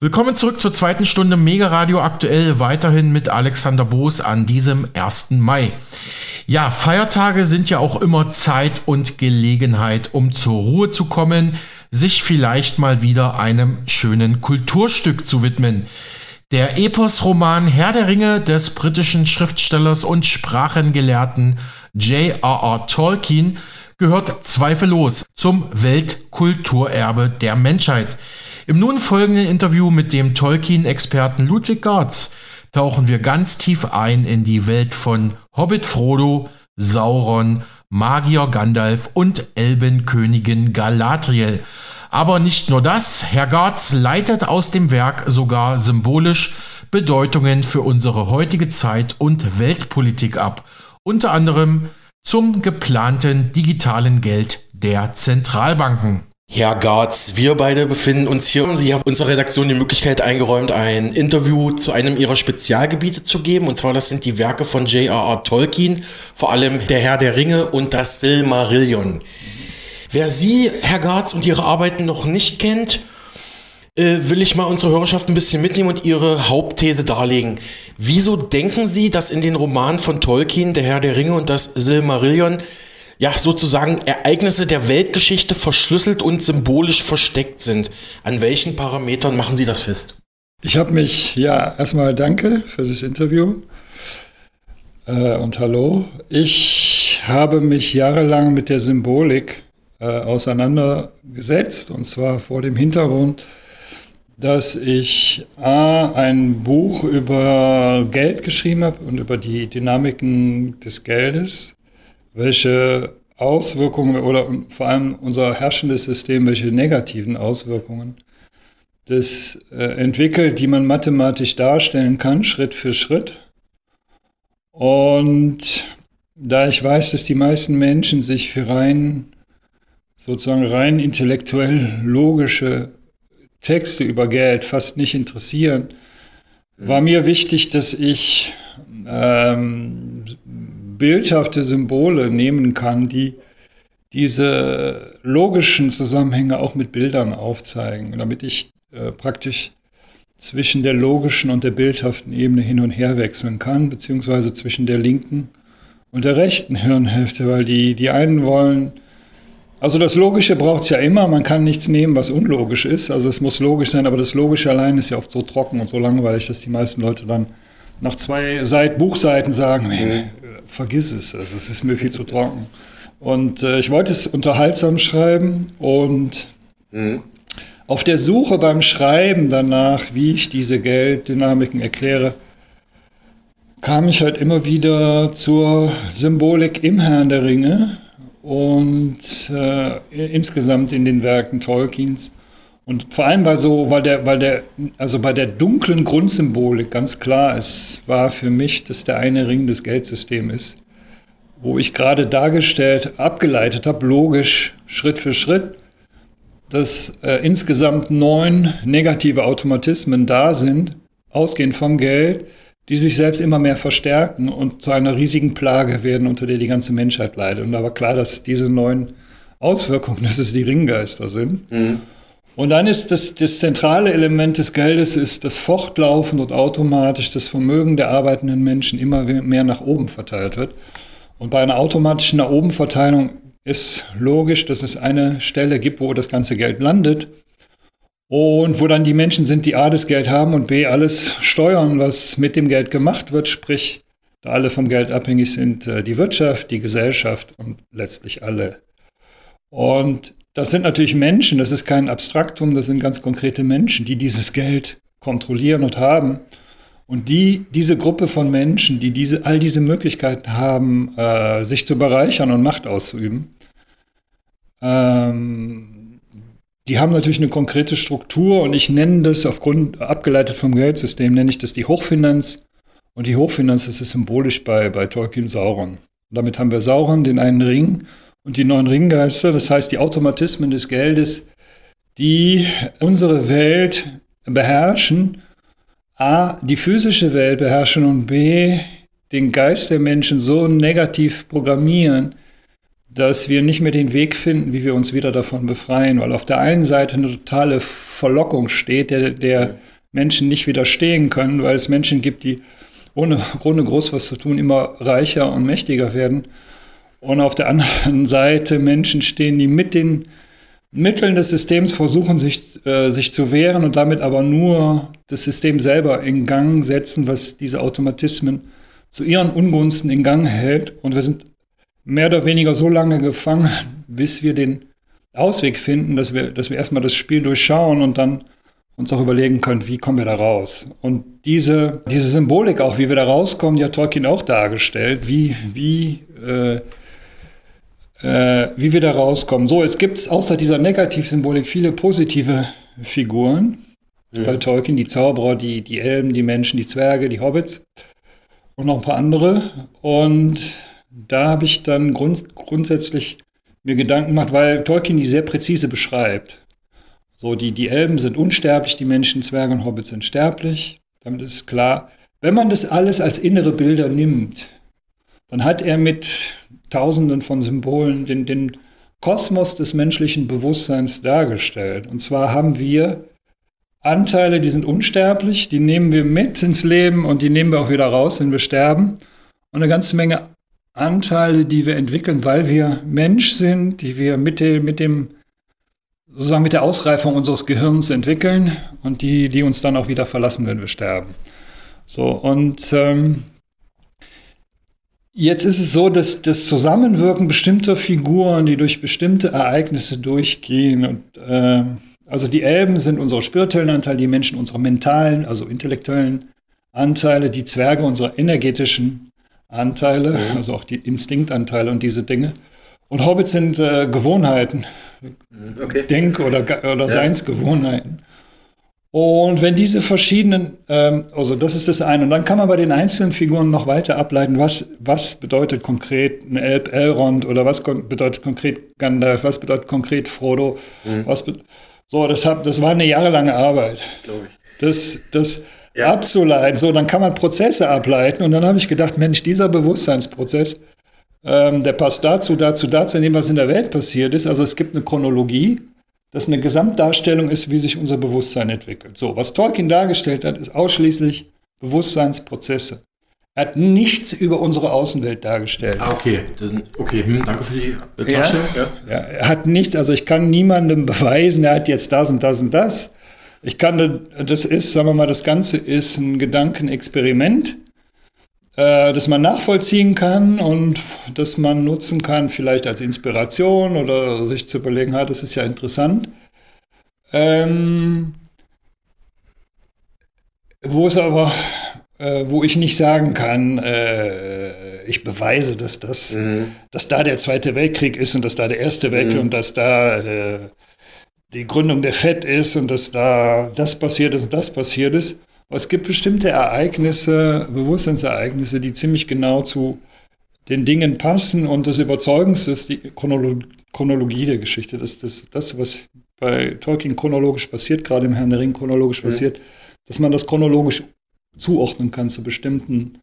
Willkommen zurück zur zweiten Stunde Mega Radio aktuell, weiterhin mit Alexander Boos an diesem 1. Mai. Ja, Feiertage sind ja auch immer Zeit und Gelegenheit, um zur Ruhe zu kommen, sich vielleicht mal wieder einem schönen Kulturstück zu widmen. Der Epos-Roman Herr der Ringe des britischen Schriftstellers und Sprachengelehrten J.R.R. Tolkien gehört zweifellos zum Weltkulturerbe der Menschheit. Im nun folgenden Interview mit dem Tolkien-Experten Ludwig Garz tauchen wir ganz tief ein in die Welt von Hobbit Frodo, Sauron, Magier Gandalf und Elbenkönigin Galadriel. Aber nicht nur das, Herr Garz leitet aus dem Werk sogar symbolisch Bedeutungen für unsere heutige Zeit und Weltpolitik ab, unter anderem zum geplanten digitalen Geld der Zentralbanken. Herr Garz, wir beide befinden uns hier. Sie haben unserer Redaktion die Möglichkeit eingeräumt, ein Interview zu einem Ihrer Spezialgebiete zu geben. Und zwar, das sind die Werke von J.R.R. Tolkien, vor allem Der Herr der Ringe und das Silmarillion. Wer Sie, Herr Garz, und Ihre Arbeiten noch nicht kennt, äh, will ich mal unsere Hörerschaft ein bisschen mitnehmen und Ihre Hauptthese darlegen. Wieso denken Sie, dass in den Romanen von Tolkien, Der Herr der Ringe und das Silmarillion, ja, sozusagen Ereignisse der Weltgeschichte verschlüsselt und symbolisch versteckt sind. An welchen Parametern machen Sie das fest? Ich habe mich, ja, erstmal danke für das Interview äh, und hallo. Ich habe mich jahrelang mit der Symbolik äh, auseinandergesetzt und zwar vor dem Hintergrund, dass ich A, ein Buch über Geld geschrieben habe und über die Dynamiken des Geldes welche Auswirkungen oder vor allem unser herrschendes System, welche negativen Auswirkungen das äh, entwickelt, die man mathematisch darstellen kann, Schritt für Schritt. Und da ich weiß, dass die meisten Menschen sich für rein, sozusagen rein intellektuell logische Texte über Geld fast nicht interessieren, war mir wichtig, dass ich ähm, bildhafte Symbole nehmen kann, die diese logischen Zusammenhänge auch mit Bildern aufzeigen, damit ich äh, praktisch zwischen der logischen und der bildhaften Ebene hin und her wechseln kann, beziehungsweise zwischen der linken und der rechten Hirnhälfte, weil die, die einen wollen, also das Logische braucht es ja immer, man kann nichts nehmen, was unlogisch ist, also es muss logisch sein, aber das Logische allein ist ja oft so trocken und so langweilig, dass die meisten Leute dann nach zwei Seit Buchseiten sagen, mhm vergiss es, also es ist mir viel zu trocken. Und äh, ich wollte es unterhaltsam schreiben und mhm. auf der Suche beim Schreiben danach, wie ich diese Gelddynamiken erkläre, kam ich halt immer wieder zur Symbolik im Herrn der Ringe und äh, insgesamt in den Werken Tolkiens. Und vor allem weil so, weil der, weil der, also bei der dunklen Grundsymbolik ganz klar ist, war für mich, dass der eine Ring das Geldsystem ist, wo ich gerade dargestellt, abgeleitet habe, logisch, Schritt für Schritt, dass äh, insgesamt neun negative Automatismen da sind, ausgehend vom Geld, die sich selbst immer mehr verstärken und zu einer riesigen Plage werden, unter der die ganze Menschheit leidet. Und da war klar, dass diese neun Auswirkungen, dass es die Ringgeister sind. Mhm. Und dann ist das, das zentrale Element des Geldes ist, dass fortlaufend und automatisch das Vermögen der arbeitenden Menschen immer mehr nach oben verteilt wird. Und bei einer automatischen nach oben Verteilung ist logisch, dass es eine Stelle gibt, wo das ganze Geld landet und wo dann die Menschen sind, die A das Geld haben und B alles steuern, was mit dem Geld gemacht wird, sprich, da alle vom Geld abhängig sind, äh, die Wirtschaft, die Gesellschaft und letztlich alle. Und das sind natürlich Menschen, das ist kein Abstraktum, das sind ganz konkrete Menschen, die dieses Geld kontrollieren und haben. Und die, diese Gruppe von Menschen, die diese, all diese Möglichkeiten haben, äh, sich zu bereichern und Macht auszuüben, ähm, die haben natürlich eine konkrete Struktur und ich nenne das aufgrund, abgeleitet vom Geldsystem, nenne ich das die Hochfinanz. Und die Hochfinanz das ist symbolisch bei, bei Tolkien Sauron. Und damit haben wir Sauron, den einen Ring, und die neuen Ringgeister, das heißt die Automatismen des Geldes, die unsere Welt beherrschen, a, die physische Welt beherrschen und b, den Geist der Menschen so negativ programmieren, dass wir nicht mehr den Weg finden, wie wir uns wieder davon befreien, weil auf der einen Seite eine totale Verlockung steht, der, der Menschen nicht widerstehen können, weil es Menschen gibt, die ohne, ohne groß was zu tun immer reicher und mächtiger werden. Und auf der anderen Seite Menschen stehen, die mit den Mitteln des Systems versuchen, sich, äh, sich zu wehren und damit aber nur das System selber in Gang setzen, was diese Automatismen zu ihren Ungunsten in Gang hält. Und wir sind mehr oder weniger so lange gefangen, bis wir den Ausweg finden, dass wir, dass wir erstmal das Spiel durchschauen und dann uns auch überlegen können, wie kommen wir da raus. Und diese, diese Symbolik auch, wie wir da rauskommen, die hat Tolkien auch dargestellt, wie, wie, äh, äh, wie wir da rauskommen. So, es gibt außer dieser Negativsymbolik viele positive Figuren ja. bei Tolkien, die Zauberer, die, die Elben, die Menschen, die Zwerge, die Hobbits und noch ein paar andere. Und da habe ich dann grund, grundsätzlich mir Gedanken gemacht, weil Tolkien die sehr präzise beschreibt. So, die, die Elben sind unsterblich, die Menschen, Zwerge und Hobbits sind sterblich. Damit ist klar, wenn man das alles als innere Bilder nimmt, dann hat er mit tausenden von Symbolen den, den Kosmos des menschlichen Bewusstseins dargestellt. Und zwar haben wir Anteile, die sind unsterblich, die nehmen wir mit ins Leben und die nehmen wir auch wieder raus, wenn wir sterben. Und eine ganze Menge Anteile, die wir entwickeln, weil wir Mensch sind, die wir mit dem, mit dem sozusagen mit der Ausreifung unseres Gehirns entwickeln und die, die uns dann auch wieder verlassen, wenn wir sterben. So, und ähm, jetzt ist es so, dass das Zusammenwirken bestimmter Figuren, die durch bestimmte Ereignisse durchgehen und äh, also die Elben sind unsere spirituellen Anteile, die Menschen unsere mentalen, also intellektuellen Anteile, die Zwerge unsere energetischen Anteile, mhm. also auch die Instinktanteile und diese Dinge. Und Hobbits sind äh, Gewohnheiten, mhm, okay. Denk- oder, oder ja. Seinsgewohnheiten. Und wenn diese verschiedenen, ähm, also das ist das eine, und dann kann man bei den einzelnen Figuren noch weiter ableiten, was, was bedeutet konkret ein Elb Elrond oder was bedeutet konkret Gandalf, was bedeutet konkret Frodo, mhm. was so, das, hab, das war eine jahrelange Arbeit. Glaube ich. Das, das, ja. abzuleiten. So, dann kann man Prozesse ableiten. Und dann habe ich gedacht, Mensch, dieser Bewusstseinsprozess, ähm, der passt dazu, dazu, dazu, in dem, was in der Welt passiert ist. Also es gibt eine Chronologie, das eine Gesamtdarstellung ist, wie sich unser Bewusstsein entwickelt. So, was Tolkien dargestellt hat, ist ausschließlich Bewusstseinsprozesse. Er hat nichts über unsere Außenwelt dargestellt. Ah, okay. Das, okay, hm, danke für die äh. Ja, ja. ja, er hat nichts, also ich kann niemandem beweisen, er hat jetzt das und das und das. Ich kann, das ist, sagen wir mal, das Ganze ist ein Gedankenexperiment, äh, das man nachvollziehen kann und das man nutzen kann, vielleicht als Inspiration oder sich zu überlegen, ha, das ist ja interessant. Ähm, wo es aber, äh, wo ich nicht sagen kann, äh, ich beweise, dass das, mhm. dass da der Zweite Weltkrieg ist und dass da der Erste Weltkrieg mhm. und dass da äh, die Gründung der FED ist und dass da das passiert ist und das passiert ist. Es gibt bestimmte Ereignisse, Bewusstseinsereignisse, die ziemlich genau zu den Dingen passen und das Überzeugendste ist die Chronolo Chronologie der Geschichte. Das, das, das, was bei Tolkien chronologisch passiert, gerade im Herrn der Ring chronologisch mhm. passiert, dass man das chronologisch zuordnen kann zu bestimmten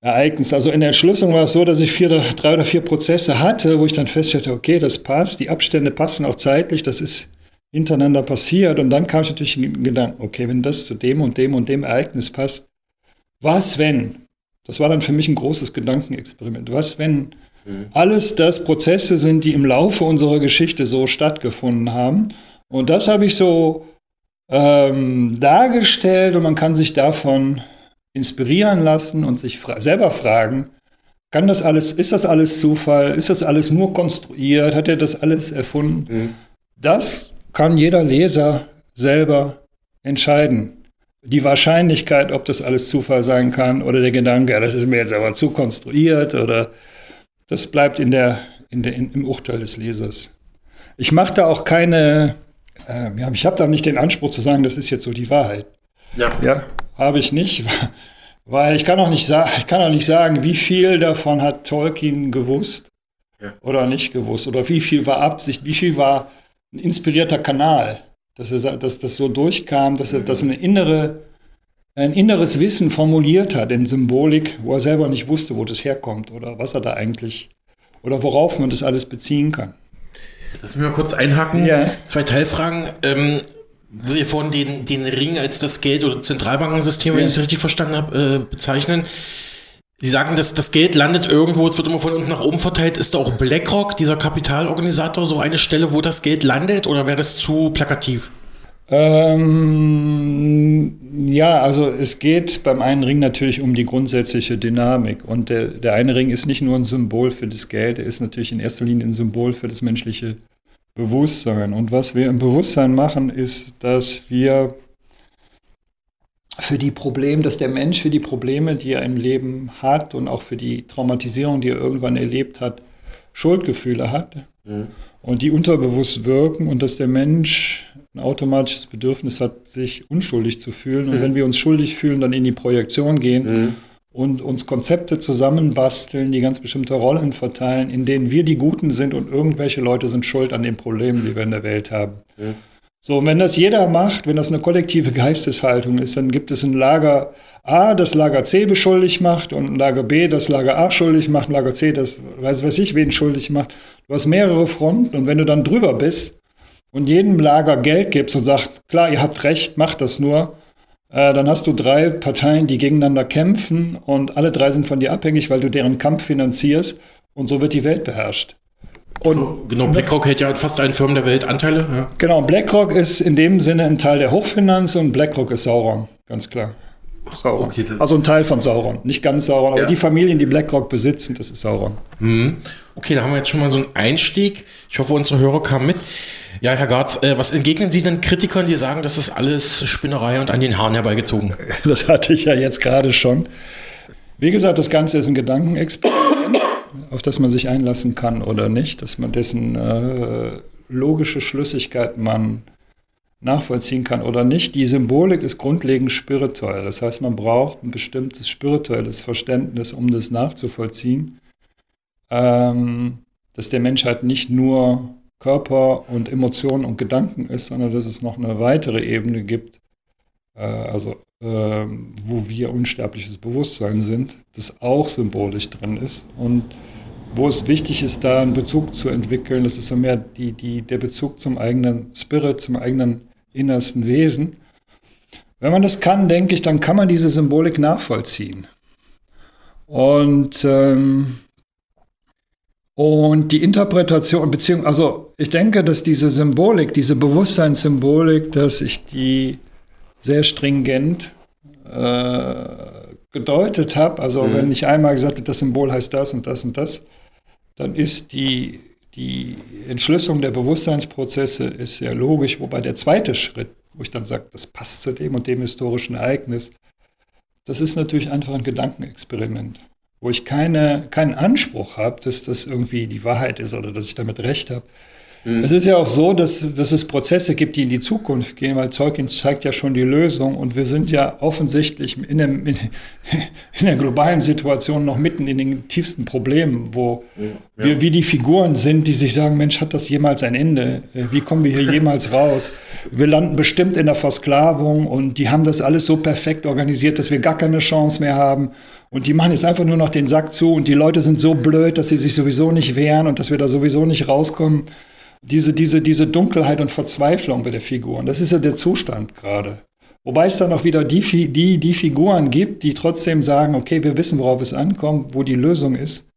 Ereignissen. Also in der Entschlüsselung war es so, dass ich vier, drei oder vier Prozesse hatte, wo ich dann feststellte, okay, das passt, die Abstände passen auch zeitlich, das ist hintereinander passiert. Und dann kam ich natürlich in den Gedanken, okay, wenn das zu dem und dem und dem Ereignis passt, was wenn? Das war dann für mich ein großes Gedankenexperiment. Was wenn mhm. alles das Prozesse sind, die im Laufe unserer Geschichte so stattgefunden haben? Und das habe ich so ähm, dargestellt und man kann sich davon inspirieren lassen und sich fra selber fragen, kann das alles, ist das alles Zufall? Ist das alles nur konstruiert? Hat er das alles erfunden? Mhm. Das kann jeder Leser selber entscheiden. Die Wahrscheinlichkeit, ob das alles Zufall sein kann oder der Gedanke, ja, das ist mir jetzt aber zu konstruiert oder das bleibt in der, in der, in, im Urteil des Lesers. Ich mache da auch keine, äh, ja, ich habe da nicht den Anspruch zu sagen, das ist jetzt so die Wahrheit. Ja. ja habe ich nicht, weil ich kann auch nicht, ich kann auch nicht sagen, wie viel davon hat Tolkien gewusst ja. oder nicht gewusst oder wie viel war Absicht, wie viel war ein inspirierter Kanal, dass, er, dass das so durchkam, dass er dass eine innere, ein inneres Wissen formuliert hat in Symbolik, wo er selber nicht wusste, wo das herkommt oder was er da eigentlich oder worauf man das alles beziehen kann. Lass mich mal kurz einhaken. Ja. Zwei Teilfragen. Ähm, wo Sie vorhin den, den Ring als das Geld- oder Zentralbankensystem, wenn Ja. ich es richtig verstanden habe, äh, bezeichnen. Sie sagen, dass das Geld landet irgendwo, es wird immer von unten nach oben verteilt. Ist da auch BlackRock, dieser Kapitalorganisator, so eine Stelle, wo das Geld landet oder wäre das zu plakativ? Ähm, ja, also es geht beim einen Ring natürlich um die grundsätzliche Dynamik. Und der, der eine Ring ist nicht nur ein Symbol für das Geld, er ist natürlich in erster Linie ein Symbol für das menschliche Bewusstsein. Und was wir im Bewusstsein machen, ist, dass wir für die Probleme, dass der Mensch für die Probleme, die er im Leben hat und auch für die Traumatisierung, die er irgendwann erlebt hat, Schuldgefühle hat und die unterbewusst wirken und dass der Mensch ein automatisches Bedürfnis hat, sich unschuldig zu fühlen. Und wenn wir uns schuldig fühlen, dann in die Projektion gehen und uns Konzepte zusammenbasteln, die ganz bestimmte Rollen verteilen, in denen wir die Guten sind und irgendwelche Leute sind schuld an den Problemen, die wir in der Welt haben. So, und wenn das jeder macht, wenn das eine kollektive Geisteshaltung ist, dann gibt es ein Lager A, das Lager C beschuldigt macht und ein Lager B, das Lager A schuldig macht, ein Lager C, das weiß weiß ich wen schuldig macht. Du hast mehrere Fronten und wenn du dann drüber bist und jedem Lager Geld gibst und sagst, klar, ihr habt recht, macht das nur, äh, dann hast du drei Parteien, die gegeneinander kämpfen und alle drei sind von dir abhängig, weil du deren Kampf finanzierst und so wird die Welt beherrscht. Und Genau, BlackRock hält ja fast allen Firmen der Welt Anteile. Ja. Genau, BlackRock ist in dem Sinne ein Teil der Hochfinanz und BlackRock ist Sauron, ganz klar. Sauron. Okay, also ein Teil von Sauron. Nicht ganz Sauron, aber Ja. die Familien, die BlackRock besitzen, das ist Sauron. Okay, da haben wir jetzt schon mal so einen Einstieg. Ich hoffe, unsere Hörer kamen mit. Ja, Herr Garz, äh, was entgegnen Sie denn Kritikern, die sagen, das ist alles Spinnerei und an den Haaren herbeigezogen? Das hatte ich ja jetzt gerade schon. Wie gesagt, das Ganze ist ein Gedankenexperiment, auf das man sich einlassen kann oder nicht, dass man dessen äh, logische Schlüssigkeit man nachvollziehen kann oder nicht. Die Symbolik ist grundlegend spirituell. Das heißt, man braucht ein bestimmtes spirituelles Verständnis, um das nachzuvollziehen. Ähm, dass der Mensch halt nicht nur Körper und Emotionen und Gedanken ist, sondern dass es noch eine weitere Ebene gibt, äh, also ähm, wo wir unsterbliches Bewusstsein sind, das auch symbolisch drin ist und wo es wichtig ist, da einen Bezug zu entwickeln. Das ist so mehr die, die, der Bezug zum eigenen Spirit, zum eigenen innersten Wesen. Wenn man das kann, denke ich, dann kann man diese Symbolik nachvollziehen. Und, ähm, und die Interpretation, beziehungsweise, also ich denke, dass diese Symbolik, diese Bewusstseinssymbolik, dass ich die sehr stringent äh, gedeutet habe, also wenn ich einmal gesagt habe, das Symbol heißt das und das und das, dann ist die, die Entschlüsselung der Bewusstseinsprozesse ist sehr logisch, wobei der zweite Schritt, wo ich dann sage, das passt zu dem und dem historischen Ereignis, das ist natürlich einfach ein Gedankenexperiment, wo ich keine, keinen Anspruch habe, dass das irgendwie die Wahrheit ist oder dass ich damit recht habe. Es ist ja auch so, dass, dass es Prozesse gibt, die in die Zukunft gehen, weil Tolkien zeigt ja schon die Lösung und wir sind ja offensichtlich in, dem, in, in der globalen Situation noch mitten in den tiefsten Problemen, wo wir wie die Figuren sind, die sich sagen, Mensch, hat das jemals ein Ende? Äh, Wie kommen wir hier jemals raus? Wir landen bestimmt in der Versklavung und die haben das alles so perfekt organisiert, dass wir gar keine Chance mehr haben. Und die machen jetzt einfach nur noch den Sack zu und die Leute sind so blöd, dass sie sich sowieso nicht wehren und dass wir da sowieso nicht rauskommen diese, diese, diese Dunkelheit und Verzweiflung bei der Figuren. Das ist ja der Zustand gerade. Wobei es dann auch wieder die, die, die Figuren gibt, die trotzdem sagen, okay, wir wissen, worauf es ankommt, wo die Lösung ist.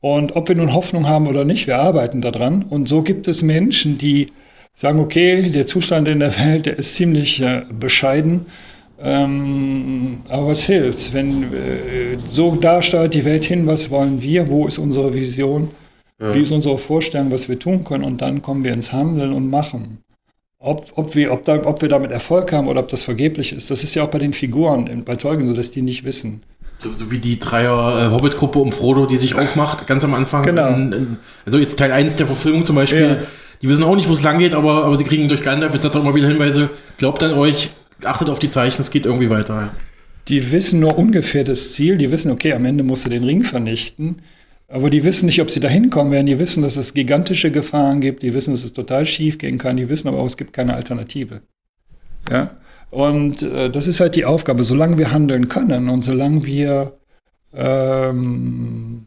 Und ob wir nun Hoffnung haben oder nicht, wir arbeiten daran. Und so gibt es Menschen, die sagen, okay, der Zustand in der Welt, der ist ziemlich äh, bescheiden. Ähm, aber was hilft's? Wenn äh, so da steuert die Welt hin, was wollen wir? Wo ist unsere Vision? Wie ist unsere Vorstellung, was wir tun können? Und dann kommen wir ins Handeln und machen. Ob, ob, wir, ob, da, ob wir damit Erfolg haben oder ob das vergeblich ist, das ist ja auch bei den Figuren bei Tolkien so, dass die nicht wissen. So, so wie die Dreier äh, Hobbit-Gruppe um Frodo, die sich aufmacht, ganz am Anfang. Genau. In, in, also jetzt Teil 1 der Verfilmung zum Beispiel. Ja. Die wissen auch nicht, wo es lang geht, aber, aber sie kriegen durch Gandalf etc. immer wieder Hinweise. Glaubt an euch, achtet auf die Zeichen, es geht irgendwie weiter. Die wissen nur ungefähr das Ziel, die wissen, okay, am Ende musst du den Ring vernichten. Aber die wissen nicht, ob sie da hinkommen werden. Die wissen, dass es gigantische Gefahren gibt. Die wissen, dass es total schief gehen kann. Die wissen aber auch, es gibt keine Alternative. Ja? Und äh, das ist halt die Aufgabe. Solange wir handeln können und solange wir ähm,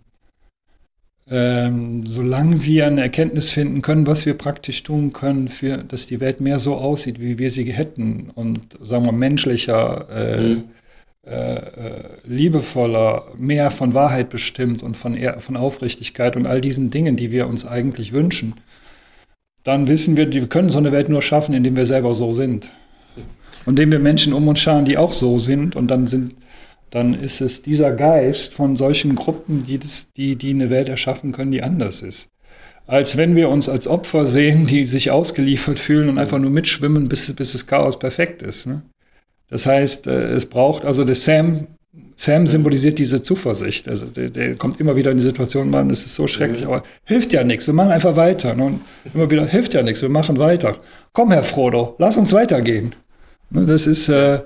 ähm, solange wir eine Erkenntnis finden können, was wir praktisch tun können, für, dass die Welt mehr so aussieht, wie wir sie hätten und sagen wir menschlicher, äh, mhm. Äh, äh liebevoller, mehr von Wahrheit bestimmt und von, von Aufrichtigkeit und all diesen Dingen, die wir uns eigentlich wünschen, dann wissen wir, wir können so eine Welt nur schaffen, indem wir selber so sind. Und indem wir Menschen um uns scharen, die auch so sind und dann sind dann ist es dieser Geist von solchen Gruppen, die, das, die, die eine Welt erschaffen können, die anders ist. Als wenn wir uns als Opfer sehen, die sich ausgeliefert fühlen und einfach nur mitschwimmen, bis, bis das Chaos perfekt ist. Ne? Das heißt, äh, es braucht, also der Sam, Sam symbolisiert diese Zuversicht. Also der, der kommt immer wieder in die Situation, Mann, es ist so schrecklich, aber hilft ja nichts, wir machen einfach weiter. Ne? Und immer wieder, hilft ja nichts, wir machen weiter. Komm, Herr Frodo, lass uns weitergehen. Ne, das ist, äh,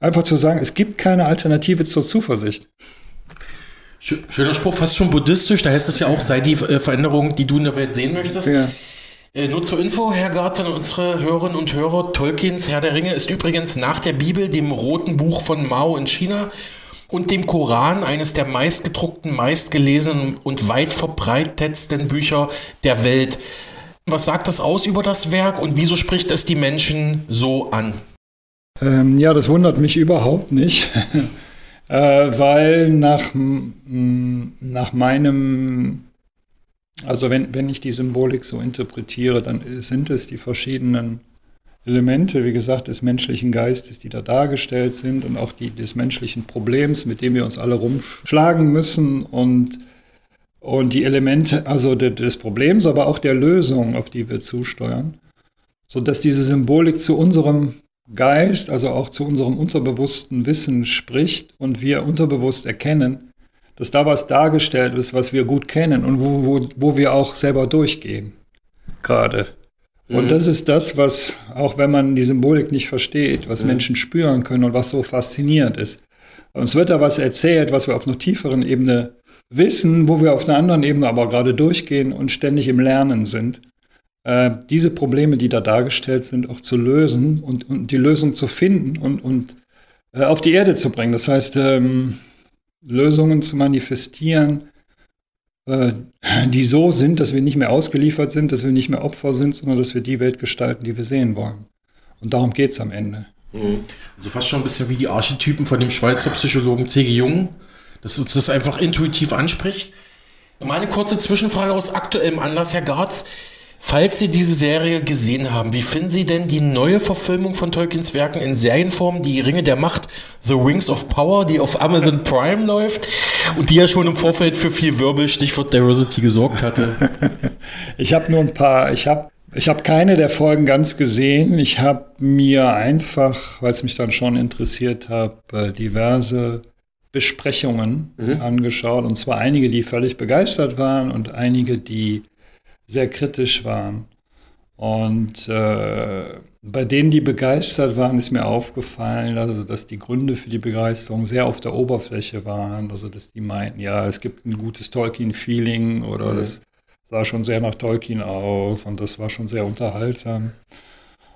Einfach zu sagen, es gibt keine Alternative zur Zuversicht. Schöner Spruch, fast schon buddhistisch. Da heißt es ja auch, sei die äh, Veränderung, die du in der Welt sehen möchtest. Ja. Äh, nur zur Info, Herr Garz und unsere Hörerinnen und Hörer, Tolkiens Herr der Ringe ist übrigens nach der Bibel, dem roten Buch von Mao in China und dem Koran eines der meistgedruckten, meistgelesenen und weit verbreitetsten Bücher der Welt. Was sagt das aus über das Werk und wieso spricht es die Menschen so an? Ähm, ja, das wundert mich überhaupt nicht, äh, weil nach, nach meinem, also wenn, wenn ich die Symbolik so interpretiere, dann sind es die verschiedenen Elemente, wie gesagt, des menschlichen Geistes, die da dargestellt sind und auch die des menschlichen Problems, mit dem wir uns alle rumschlagen müssen. Und, und die Elemente, also des Problems, aber auch der Lösung, auf die wir zusteuern, sodass diese Symbolik zu unserem Geist, also auch zu unserem unterbewussten Wissen spricht und wir unterbewusst erkennen, dass da was dargestellt ist, was wir gut kennen und wo, wo, wo wir auch selber durchgehen. Gerade. Und mhm. das ist das, was, auch wenn man die Symbolik nicht versteht, was mhm. Menschen spüren können und was so faszinierend ist. Uns wird da was erzählt, was wir auf einer tieferen Ebene wissen, wo wir auf einer anderen Ebene aber gerade durchgehen und ständig im Lernen sind. Äh, diese Probleme, die da dargestellt sind, auch zu lösen und, und die Lösung zu finden und, und äh, auf die Erde zu bringen. Das heißt, ähm, Lösungen zu manifestieren, äh, die so sind, dass wir nicht mehr ausgeliefert sind, dass wir nicht mehr Opfer sind, sondern dass wir die Welt gestalten, die wir sehen wollen. Und darum geht es am Ende. Mhm. Also fast schon ein bisschen wie die Archetypen von dem Schweizer Psychologen C.G. Jung, dass uns das einfach intuitiv anspricht. Meine kurze Zwischenfrage aus aktuellem Anlass, Herr Garz. Falls Sie diese Serie gesehen haben, wie finden Sie denn die neue Verfilmung von Tolkiens Werken in Serienform, die Ringe der Macht, The Wings of Power, die auf Amazon Prime läuft und die ja schon im Vorfeld für viel Wirbel, Stichwort Diversity, gesorgt hatte? Ich habe nur ein paar, ich habe ich habe keine der Folgen ganz gesehen. Ich habe mir einfach, weil es mich dann schon interessiert hat, äh, diverse Besprechungen mhm. angeschaut. Und zwar einige, die völlig begeistert waren und einige, die sehr kritisch waren. Und äh, bei denen, die begeistert waren, ist mir aufgefallen, also, dass die Gründe für die Begeisterung sehr auf der Oberfläche waren. Also, dass die meinten, ja, es gibt ein gutes Tolkien-Feeling oder mhm. das sah schon sehr nach Tolkien aus und das war schon sehr unterhaltsam.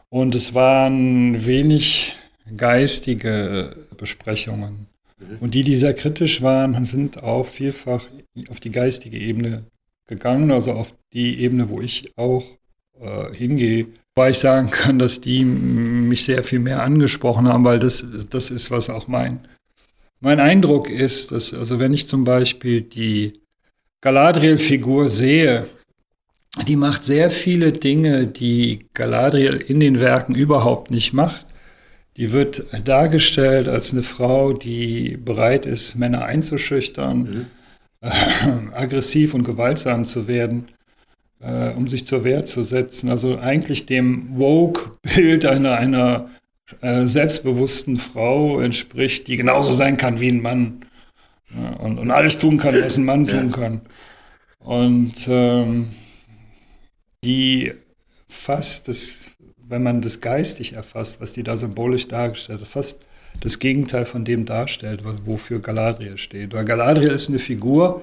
Und es waren wenig geistige Besprechungen. Mhm. Und die, die sehr kritisch waren, sind auch vielfach auf die geistige Ebene gegangen, also auf die Ebene, wo ich auch äh, hingehe, weil ich sagen kann, dass die mich sehr viel mehr angesprochen haben, weil das, das ist, was auch mein, mein Eindruck ist, dass, also wenn ich zum Beispiel die Galadriel-Figur sehe, die macht sehr viele Dinge, die Galadriel in den Werken überhaupt nicht macht. Die wird dargestellt als eine Frau, die bereit ist, Männer einzuschüchtern. Mhm aggressiv und gewaltsam zu werden, äh, um sich zur Wehr zu setzen. Also eigentlich dem Woke-Bild einer, einer äh, selbstbewussten Frau entspricht, die genauso sein kann wie ein Mann ja, und, und, alles tun kann, was ein Mann tun kann. Und ähm, die fast das, wenn man das geistig erfasst, was die da symbolisch dargestellt hat, fast das Gegenteil von dem darstellt, wofür Galadriel steht. Weil Galadriel ist eine Figur,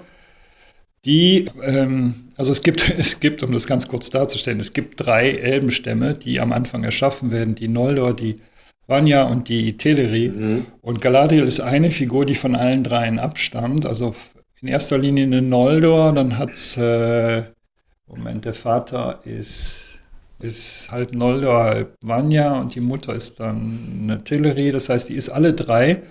die, ähm, also es gibt, es gibt, um das ganz kurz darzustellen, es gibt drei Elbenstämme, die am Anfang erschaffen werden, die Noldor, die Vanya und die Teleri. Mhm. Und Galadriel ist eine Figur, die von allen dreien abstammt, also in erster Linie eine Noldor, dann hat es, äh, Moment, der Vater ist, ist halt Noldor, halb Vanya und die Mutter ist dann eine Tillery, das heißt, die ist alle drei.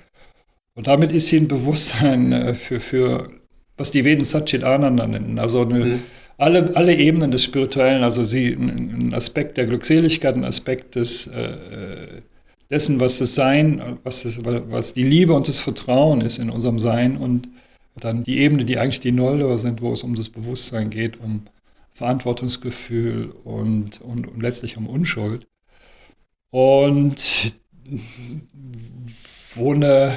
Und damit ist sie ein Bewusstsein äh, für, für, was die Veden Satchit Ananda nennen, also eine, mhm. alle, alle Ebenen des Spirituellen, also sie, ein, Aspekt der Glückseligkeit, ein Aspekt des, äh, äh dessen, was das Sein, was, das, was die Liebe und das Vertrauen ist in unserem Sein und dann die Ebene, die eigentlich die Noldor sind, wo es um das Bewusstsein geht, um Verantwortungsgefühl und, und, und letztlich um Unschuld. Und wo eine,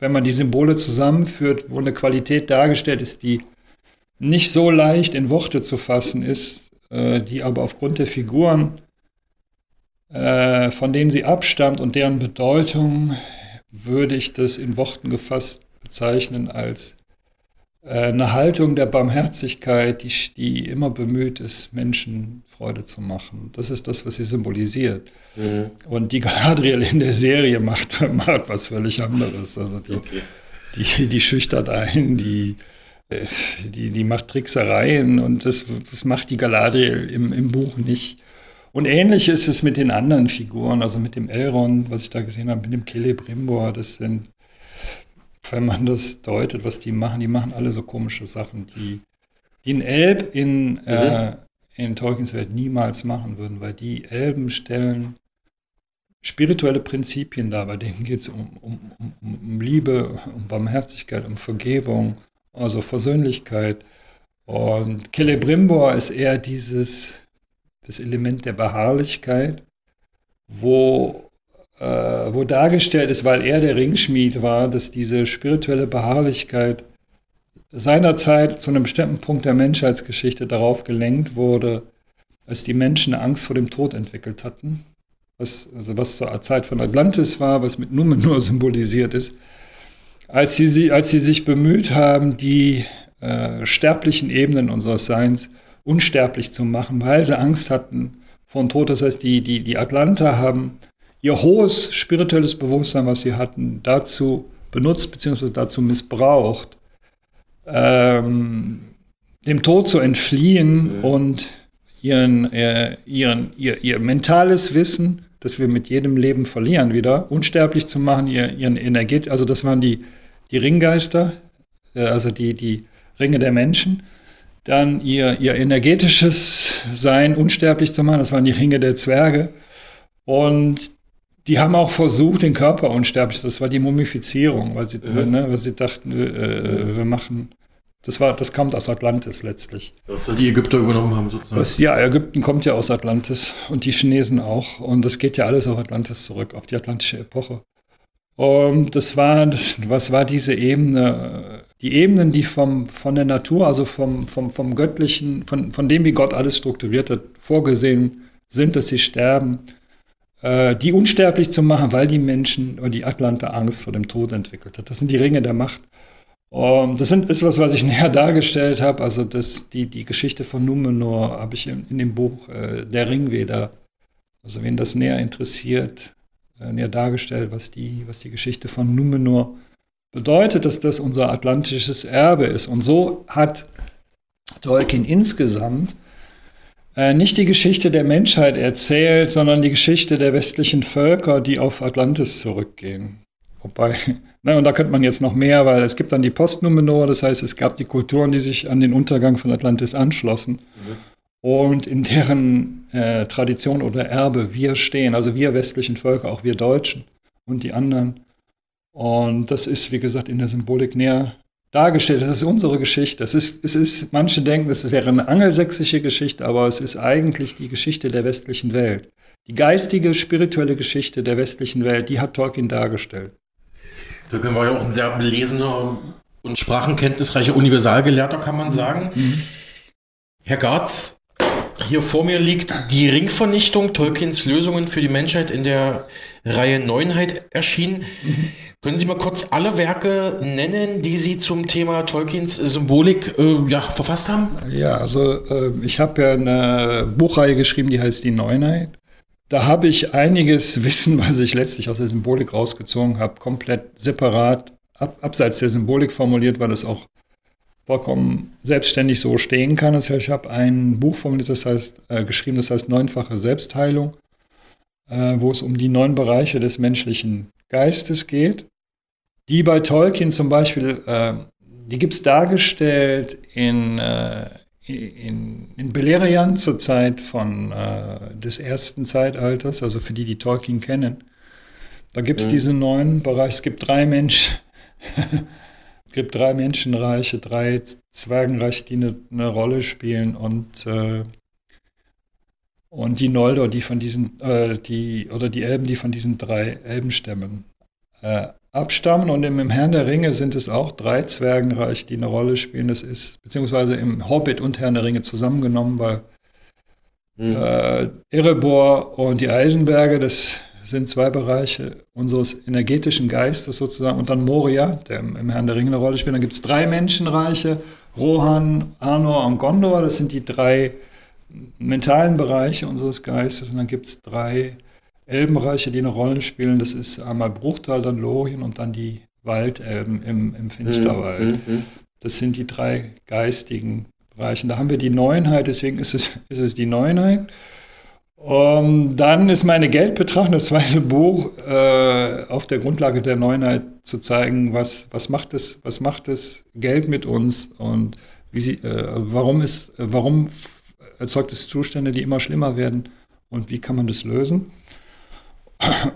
wenn man die Symbole zusammenführt, wo eine Qualität dargestellt ist, die nicht so leicht in Worte zu fassen ist, äh, die aber aufgrund der Figuren, äh, von denen sie abstammt und deren Bedeutung, würde ich das in Worten gefasst bezeichnen als eine Haltung der Barmherzigkeit, die, die, immer bemüht ist, Menschen Freude zu machen. Das ist das, was sie symbolisiert. Mhm. Und die Galadriel in der Serie macht, macht was völlig anderes. Also die, okay. die, die schüchtert ein, die, äh, die, die macht Tricksereien und das, das macht die Galadriel im, im Buch nicht. Und ähnlich ist es mit den anderen Figuren, also mit dem Elrond, was ich da gesehen habe, mit dem Celebrimbor. Das sind wenn man das deutet, was die machen, die machen alle so komische Sachen, die, die ein Elb in, mhm. äh, in Tolkiens Welt niemals machen würden, weil die Elben stellen spirituelle Prinzipien dar, bei denen geht es um, um, um, um Liebe, um Barmherzigkeit, um Vergebung, also Versöhnlichkeit. Und Celebrimbor ist eher dieses das Element der Beharrlichkeit, wo äh, wo dargestellt ist, weil er der Ringschmied war, dass diese spirituelle Beharrlichkeit seinerzeit zu einem bestimmten Punkt der Menschheitsgeschichte darauf gelenkt wurde, als die Menschen Angst vor dem Tod entwickelt hatten, was, also was zur Zeit von Atlantis war, was mit Numenor symbolisiert ist, als sie, als sie sich bemüht haben, die äh, sterblichen Ebenen unseres Seins unsterblich zu machen, weil sie Angst hatten vor dem Tod. Das heißt, die, die, die Atlanter haben ihr hohes spirituelles Bewusstsein, was sie hatten, dazu benutzt bzw. dazu missbraucht, ähm, dem Tod zu entfliehen mhm. und ihren, äh, ihren, ihr, ihr mentales Wissen, das wir mit jedem Leben verlieren, wieder unsterblich zu machen, ihr, ihren Energie, also das waren die, die Ringgeister, äh, also die, die Ringe der Menschen, dann ihr, ihr energetisches Sein unsterblich zu machen, das waren die Ringe der Zwerge. Und die haben auch versucht, den Körper unsterblich, das war die Mumifizierung, weil sie, mhm. ne, weil sie dachten, äh, wir machen, das war, das kommt aus Atlantis letztlich. Was die Ägypter übernommen haben sozusagen? Das, ja, Ägypten kommt ja aus Atlantis und die Chinesen auch und das geht ja alles auf Atlantis zurück, auf die atlantische Epoche. Und das war, das, was war diese Ebene? Die Ebenen, die vom, von der Natur, also vom, vom, vom Göttlichen, von, von dem, wie Gott alles strukturiert hat, vorgesehen sind, dass sie sterben die unsterblich zu machen, weil die Menschen oder die Atlante Angst vor dem Tod entwickelt hat. Das sind die Ringe der Macht. Um, das sind, ist was, was ich näher dargestellt habe. Also das, die, die Geschichte von Numenor habe ich in, in, dem Buch äh, Der Ringweder, also wen das näher interessiert, äh, näher dargestellt, was die, was die Geschichte von Numenor bedeutet, dass das unser atlantisches Erbe ist. Und so hat Tolkien insgesamt äh, nicht die Geschichte der Menschheit erzählt, sondern die Geschichte der westlichen Völker, die auf Atlantis zurückgehen. Wobei, ne, und da könnte man jetzt noch mehr, weil es gibt dann die Postnumenor, das heißt, es gab die Kulturen, die sich an den Untergang von Atlantis anschlossen mhm. und in deren äh, Tradition oder Erbe wir stehen, also wir westlichen Völker, auch wir Deutschen und die anderen. Und das ist, wie gesagt, in der Symbolik näher dargestellt. Das ist unsere Geschichte. Es ist, es ist, manche denken, es wäre eine angelsächsische Geschichte, aber es ist eigentlich die Geschichte der westlichen Welt. Die geistige, spirituelle Geschichte der westlichen Welt, die hat Tolkien dargestellt. Tolkien war ja auch ein sehr belesener und sprachenkenntnisreicher Universalgelehrter, kann man sagen. Mhm. Herr Garz, hier vor mir liegt die Ringvernichtung, Tolkiens Lösungen für die Menschheit in der Reihe Neunheit erschienen. Mhm. Können Sie mal kurz alle Werke nennen, die Sie zum Thema Tolkiens Symbolik äh, ja, verfasst haben? Ja, also äh, ich habe ja eine Buchreihe geschrieben, die heißt Die Neunheit. Da habe ich einiges Wissen, was ich letztlich aus der Symbolik rausgezogen habe, komplett separat, ab, abseits der Symbolik formuliert, weil es auch vollkommen selbstständig so stehen kann. Also ich habe ein Buch formuliert, das heißt, äh, geschrieben, das heißt Neunfache Selbstheilung, äh, wo es um die neun Bereiche des menschlichen Geistes geht, die bei Tolkien zum Beispiel, äh, die gibt es dargestellt in, äh, in, in Beleriand zur Zeit von, äh, des ersten Zeitalters, also für die, die Tolkien kennen. Da gibt es mhm. diese neun Bereiche. Es gibt drei Menschen. es gibt drei Menschenreiche, drei Zwergenreiche, die eine, eine Rolle spielen und äh, und die Noldor, die von diesen, äh, die, oder die Elben, die von diesen drei Elbenstämmen äh, abstammen. Und im, Herrn der Ringe sind es auch drei Zwergenreich, die eine Rolle spielen. Das ist, beziehungsweise im Hobbit und Herrn der Ringe zusammengenommen, weil mhm. äh, Erebor und die Eisenberge, das sind zwei Bereiche unseres energetischen Geistes sozusagen. Und dann Moria, der im, im Herrn der Ringe eine Rolle spielt. Dann gibt es drei Menschenreiche, Rohan, Arnor und Gondor. Das sind die drei mentalen Bereiche unseres Geistes. Und dann gibt es drei Elbenreiche, die eine Rolle spielen. Das ist einmal Bruchtal, dann Lorien und dann die Waldelben im, im Finsterwald. Mhm, mhm. Das sind die drei geistigen Bereiche. Da haben wir die Neunheit, deswegen ist es, ist es die Neunheit. Um, dann ist meine Geldbetrachtung, das zweite Buch, äh, auf der Grundlage der Neunheit zu zeigen, was, was, macht es, was macht das Geld mit uns und wie sie, äh, warum, ist, warum erzeugt es Zustände, die immer schlimmer werden und wie kann man das lösen.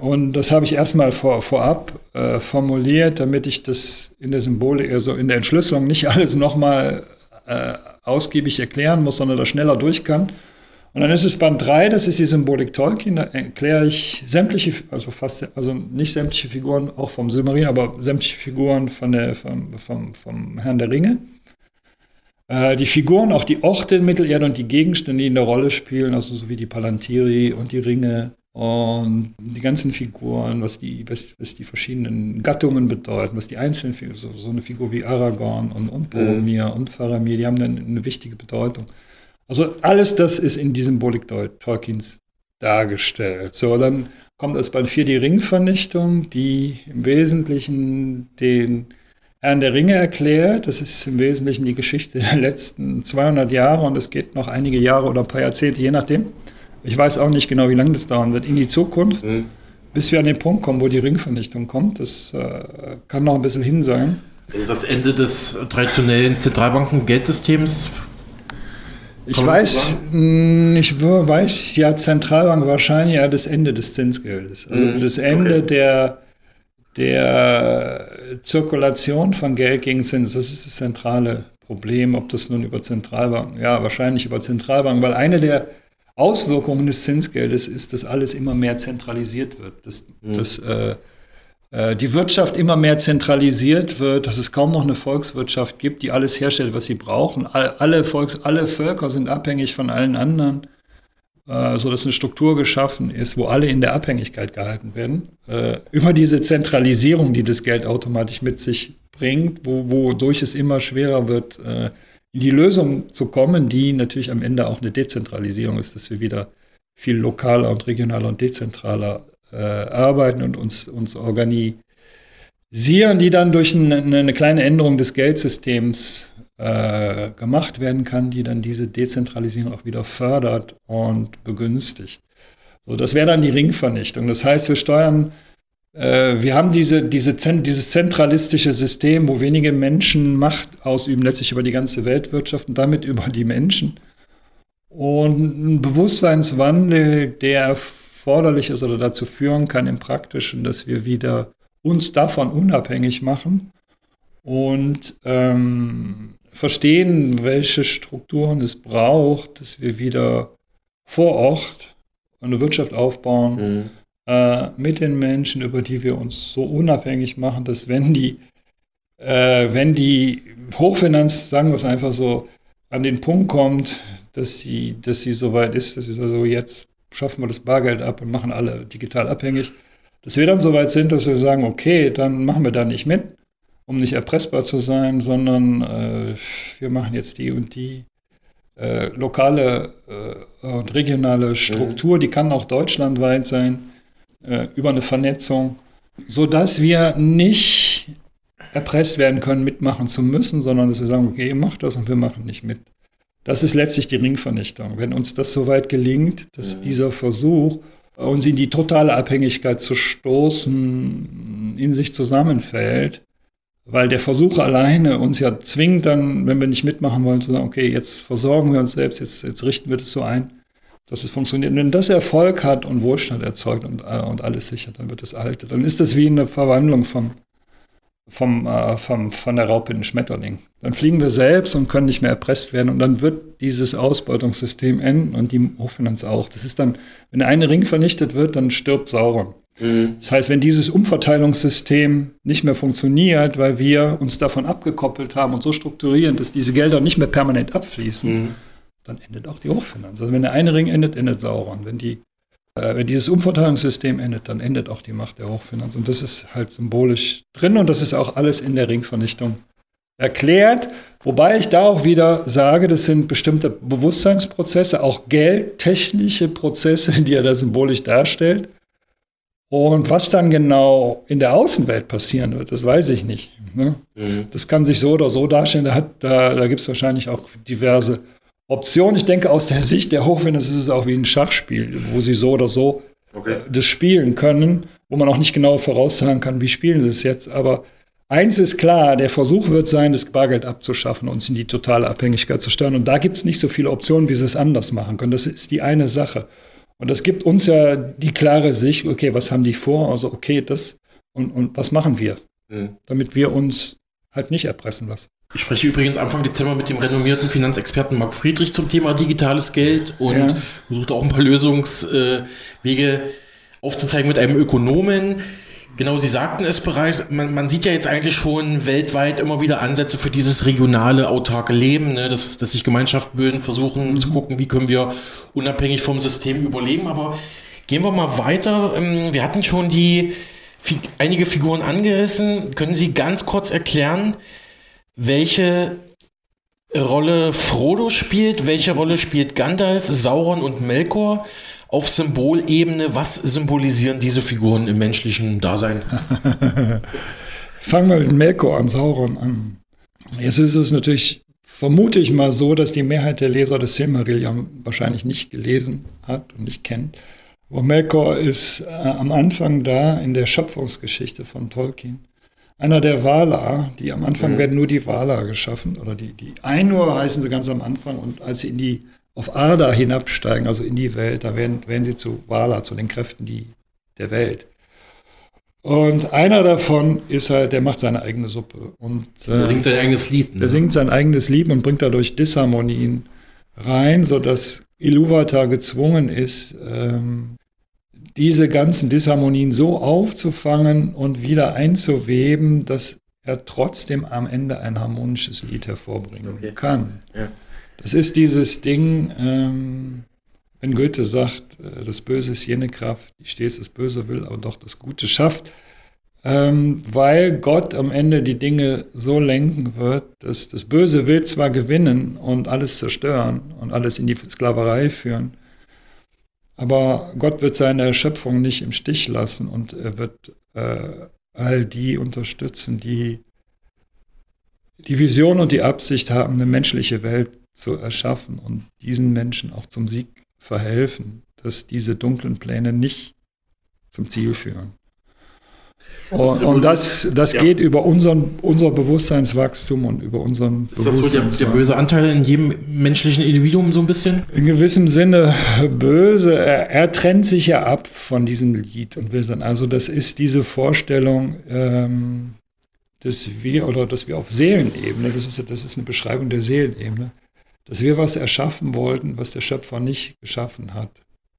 Und das habe ich erstmal vor, vorab äh, formuliert, damit ich das in der Symbolik, also in der Entschlüsselung nicht alles nochmal äh, ausgiebig erklären muss, sondern da schneller durch kann. Und dann ist es Band 3, das ist die Symbolik Tolkien, da erkläre ich sämtliche, also fast, also nicht sämtliche Figuren, auch vom Silmarillion, aber sämtliche Figuren von der, vom, vom, vom Herrn der Ringe. Äh, die Figuren, auch die Orte in Mittelerde und die Gegenstände, die in der Rolle spielen, also so wie die Palantiri und die Ringe und die ganzen Figuren, was die, was, was die verschiedenen Gattungen bedeuten, was die einzelnen Figuren, so, so eine Figur wie Aragorn und, und Boromir mhm. und Faramir, die haben dann eine wichtige Bedeutung. Also alles das ist in diesem Symbolik Tolkiens dargestellt. So, dann kommt als Band 4 die Ringvernichtung, die im Wesentlichen den Herrn der Ringe erklärt. Das ist im Wesentlichen die Geschichte der letzten 200 Jahre und es geht noch einige Jahre oder ein paar Jahrzehnte, je nachdem ich weiß auch nicht genau, wie lange das dauern wird, in die Zukunft, mhm. bis wir an den Punkt kommen, wo die Ringvernichtung kommt. Das äh, kann noch ein bisschen hin sein. Ist das Ende des traditionellen Zentralbanken-Geldsystems? Ich weiß, hm, ich weiß ja Zentralbank wahrscheinlich ja das Ende des Zinsgeldes. Also mhm. das Ende okay. der, der Zirkulation von Geld gegen Zins. Das ist das zentrale Problem, ob das nun über Zentralbanken, ja, wahrscheinlich über Zentralbanken, weil eine der Auswirkungen des Zinsgeldes ist, dass alles immer mehr zentralisiert wird, dass, mhm. dass äh, äh, die Wirtschaft immer mehr zentralisiert wird, dass es kaum noch eine Volkswirtschaft gibt, die alles herstellt, was sie brauchen. All, alle, Volks-, alle Völker sind abhängig von allen anderen, äh, sodass eine Struktur geschaffen ist, wo alle in der Abhängigkeit gehalten werden. Äh, über diese Zentralisierung, die das Geld automatisch mit sich bringt, wo, wodurch es immer schwerer wird, äh, in die Lösung zu kommen, die natürlich am Ende auch eine Dezentralisierung ist, dass wir wieder viel lokaler und regionaler und dezentraler äh, arbeiten und uns, uns organisieren, die dann durch eine, eine kleine Änderung des Geldsystems äh, gemacht werden kann, die dann diese Dezentralisierung auch wieder fördert und begünstigt. So, das wäre dann die Ringvernichtung. Das heißt, wir steuern wir haben diese, diese, dieses zentralistische System, wo wenige Menschen Macht ausüben, letztlich über die ganze Weltwirtschaft und damit über die Menschen. Und ein Bewusstseinswandel, der erforderlich ist oder dazu führen kann im Praktischen, dass wir wieder uns davon unabhängig machen und ähm, verstehen, welche Strukturen es braucht, dass wir wieder vor Ort eine Wirtschaft aufbauen, mhm äh, mit den Menschen, über die wir uns so unabhängig machen, dass wenn die, äh, wenn die Hochfinanz, sagen wir es einfach so, an den Punkt kommt, dass sie, dass sie so weit ist, dass sie also jetzt schaffen wir das Bargeld ab und machen alle digital abhängig, dass wir dann so weit sind, dass wir sagen, okay, dann machen wir da nicht mit, um nicht erpressbar zu sein, sondern äh, wir machen jetzt die und die äh, lokale äh, und regionale Struktur, die kann auch deutschlandweit sein, äh, über eine Vernetzung, sodass wir nicht erpresst werden können, mitmachen zu müssen, sondern dass wir sagen, okay, ihr macht das und wir machen nicht mit. Das ist letztlich die Ringvernichtung. Wenn uns das soweit gelingt, dass dieser Versuch, uns in die totale Abhängigkeit zu stoßen, in sich zusammenfällt, weil der Versuch alleine uns ja zwingt, dann, wenn wir nicht mitmachen wollen, zu sagen, okay, jetzt versorgen wir uns selbst, jetzt, jetzt richten wir das so ein, dass es funktioniert. Und wenn das Erfolg hat und Wohlstand erzeugt und, äh, und alles sichert, dann wird es alte. Dann ist das wie eine Verwandlung vom, vom, äh, vom, von der Raupe in den Schmetterling. Dann fliegen wir selbst und können nicht mehr erpresst werden und dann wird dieses Ausbeutungssystem enden und die Hochfinanz auch. Das ist dann, wenn der eine Ring vernichtet wird, dann stirbt Sauron. Mhm. Das heißt, wenn dieses Umverteilungssystem nicht mehr funktioniert, weil wir uns davon abgekoppelt haben und so strukturieren, dass diese Gelder nicht mehr permanent abfließen, mhm. Dann endet auch die Hochfinanz. Also wenn der eine Ring endet, endet Sauron. Wenn, die, äh, wenn dieses Umverteilungssystem endet, dann endet auch die Macht der Hochfinanz. Und das ist halt symbolisch drin und das ist auch alles in der Ringvernichtung erklärt. Wobei ich da auch wieder sage, das sind bestimmte Bewusstseinsprozesse, auch geldtechnische Prozesse, die er da symbolisch darstellt. Und was dann genau in der Außenwelt passieren wird, das weiß ich nicht. Ne? Mhm. Das kann sich so oder so darstellen. Da, da, da gibt es wahrscheinlich auch diverse Optionen. Ich denke, aus der Sicht der Hochwinds ist es auch wie ein Schachspiel, wo sie so oder so okay. äh, das spielen können, wo man auch nicht genau voraussagen kann, wie spielen sie es jetzt. Aber eins ist klar, der Versuch wird sein, das Bargeld abzuschaffen und uns in die totale Abhängigkeit zu steuern. Und da gibt es nicht so viele Optionen, wie sie es anders machen können. Das ist die eine Sache. Und das gibt uns ja die klare Sicht, okay, was haben die vor? Also, okay, das und, und was machen wir, mhm. damit wir uns halt nicht erpressen lassen. Ich spreche übrigens Anfang Dezember mit dem renommierten Finanzexperten Marc Friedrich zum Thema digitales Geld und ja. versucht auch ein paar Lösungswege aufzuzeigen mit einem Ökonomen. Genau, Sie sagten es bereits, man, man, sieht ja jetzt eigentlich schon weltweit immer wieder Ansätze für dieses regionale, autarke Leben, ne, dass, dass sich Gemeinschaften bilden, versuchen mhm. zu gucken, wie können wir unabhängig vom System überleben. Aber gehen wir mal weiter. Ähm, wir hatten schon die einige Figuren angerissen. Können Sie ganz kurz erklären, welche Rolle Frodo spielt, welche Rolle spielt Gandalf, Sauron und Melkor? auf Symbolebene, was symbolisieren diese Figuren im menschlichen Dasein? Fangen wir mit Melkor an, Sauron an. Jetzt ist es natürlich, vermute ich mal so, dass die Mehrheit der Leser des Silmarillion wahrscheinlich nicht gelesen hat und nicht kennt. Wo Melkor ist äh, am Anfang da in der Schöpfungsgeschichte von Tolkien. Einer der Valar, die am Anfang mhm. werden nur die Valar geschaffen, oder die, die Ainur heißen sie ganz am Anfang, und als sie in die auf Arda hinabsteigen, also in die Welt, da werden, werden sie zu Wala, zu den Kräften die, der Welt. Und einer davon ist halt, der macht seine eigene Suppe. Und, äh, der singt sein eigenes Lied. Ne? Der singt sein eigenes Lied und bringt dadurch Disharmonien rein, sodass Iluvatar gezwungen ist, ähm, diese ganzen Disharmonien so aufzufangen und wieder einzuweben, dass er trotzdem am Ende ein harmonisches Lied hervorbringen okay. kann. Ja. Das ist dieses Ding, ähm, wenn Goethe sagt, äh, das Böse ist jene Kraft, die stets das Böse will, aber doch das Gute schafft, ähm, weil Gott am Ende die Dinge so lenken wird, dass das Böse will zwar gewinnen und alles zerstören und alles in die Sklaverei führen, aber Gott wird seine Schöpfung nicht im Stich lassen und er wird äh, all die unterstützen, die die Vision und die Absicht haben, eine menschliche Welt zu erschaffen und diesen Menschen auch zum Sieg verhelfen, dass diese dunklen Pläne nicht zum Ziel führen. Und, und das, das ja. geht über unseren, unser Bewusstseinswachstum und über unseren Ist das so der, der, böse Anteil in jedem menschlichen Individuum so ein bisschen? In gewissem Sinne böse. Er, er trennt sich ja ab von diesem Lied und will also das ist diese Vorstellung, ähm, dass wir oder dass wir auf Seelenebene, das ist, das ist eine Beschreibung der Seelenebene, dass wir was erschaffen wollten, was der Schöpfer nicht geschaffen hat.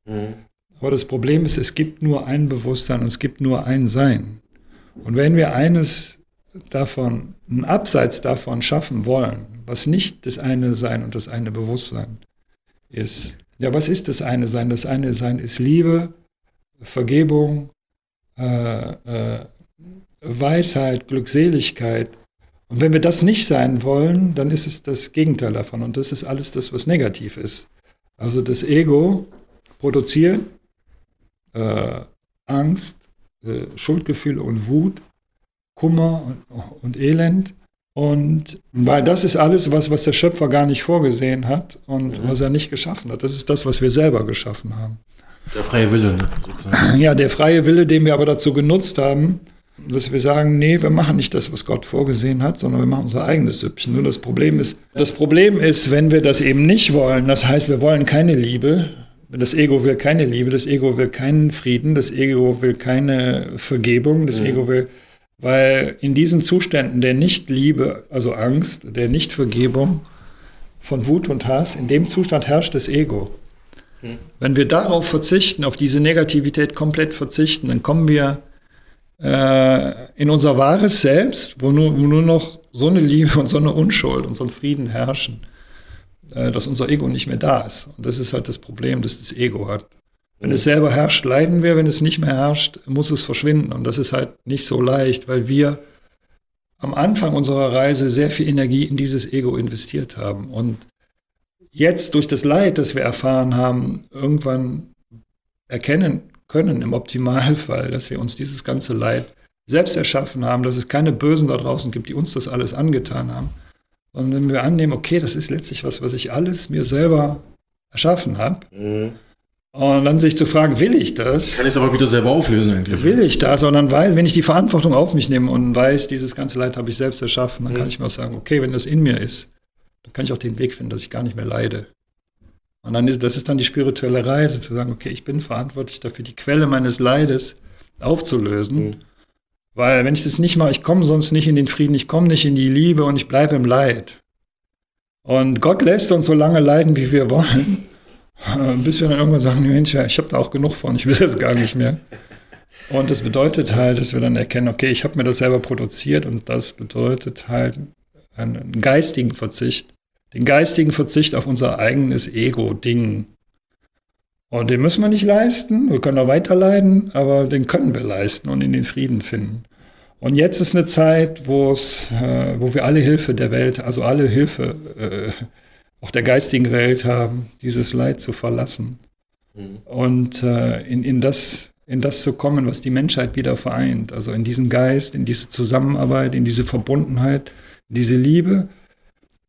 Mhm. Aber das Problem ist, es gibt nur ein Bewusstsein und es gibt nur ein Sein. Und wenn wir eines davon, ein Abseits davon schaffen wollen, was nicht das eine Sein und das eine Bewusstsein ist, ja, was ist das eine Sein? Das eine Sein ist Liebe, Vergebung, äh, äh, Weisheit, Glückseligkeit, und wenn wir das nicht sein wollen, dann ist es das Gegenteil davon. Und das ist alles das, was negativ ist. Also das Ego produziert äh, Angst, äh, Schuldgefühle und Wut. Kummer und Elend. Und weil das ist alles was, was der Schöpfer gar nicht vorgesehen hat und mhm. was er nicht geschaffen hat. Das ist das, was wir selber geschaffen haben. Der freie Wille, ne? Ja, der freie Wille, den wir aber dazu genutzt haben, dass wir sagen, nee, wir machen nicht das, was Gott vorgesehen hat, sondern wir machen unser eigenes Süppchen. Nur das Problem ist, das Problem ist, wenn wir das eben nicht wollen, das heißt, wir wollen keine Liebe, das Ego will keine Liebe, das Ego will keinen Frieden, das Ego will keine Vergebung, das mhm. Ego will weil in diesen Zuständen der Nichtliebe, also Angst, der Nichtvergebung, von Wut und Hass, in dem Zustand herrscht das Ego. Hm. Wenn wir darauf verzichten, auf diese Negativität komplett verzichten, dann kommen wir äh, in unser wahres Selbst, wo nur, wo nur noch so eine Liebe und so eine Unschuld und so ein Frieden herrschen, dass unser Ego nicht mehr da ist. Und das ist halt das Problem, das das Ego hat. Wenn es selber herrscht, leiden wir. Wenn es nicht mehr herrscht, muss es verschwinden. Und das ist halt nicht so leicht, weil wir am Anfang unserer Reise sehr viel Energie in dieses Ego investiert haben. Und jetzt durch das Leid, das wir erfahren haben, irgendwann erkennen können, im Optimalfall, dass wir uns dieses ganze Leid selbst erschaffen haben, dass es keine Bösen da draußen gibt, die uns das alles angetan haben. Sondern wenn wir annehmen, okay, das ist letztlich was, was ich alles mir selber erschaffen habe, mhm. Und dann sich zu fragen, will ich das? Kann ich es aber wieder selber auflösen eigentlich. Will ich das? Und dann weiß, wenn ich die Verantwortung auf mich nehme und weiß, dieses ganze Leid habe ich selbst erschaffen, dann mhm. kann ich mir auch sagen, okay, wenn das in mir ist, dann kann ich auch den Weg finden, dass ich gar nicht mehr leide. Und dann ist, das ist dann die spirituelle Reise, zu sagen, okay, ich bin verantwortlich dafür, die Quelle meines Leides aufzulösen. Mhm. Weil wenn ich das nicht mache, ich komme sonst nicht in den Frieden, ich komme nicht in die Liebe und ich bleibe im Leid. Und Gott lässt uns so lange leiden, wie wir wollen. Bis wir dann irgendwann sagen, Mensch, ich habe da auch genug von, ich will das gar nicht mehr. Und das bedeutet halt, dass wir dann erkennen, okay, ich habe mir das selber produziert und das bedeutet halt einen geistigen Verzicht. Den geistigen Verzicht auf unser eigenes Ego-Ding. Und den müssen wir nicht leisten, wir können auch weiter leiden, aber den können wir leisten und in den Frieden finden. Und jetzt ist eine Zeit, wo es, äh, wo wir alle Hilfe der Welt, also alle Hilfe äh, auch der geistigen Welt haben, dieses Leid zu verlassen mhm. und äh, in, in, das, in das zu kommen, was die Menschheit wieder vereint. Also in diesen Geist, in diese Zusammenarbeit, in diese Verbundenheit, in diese Liebe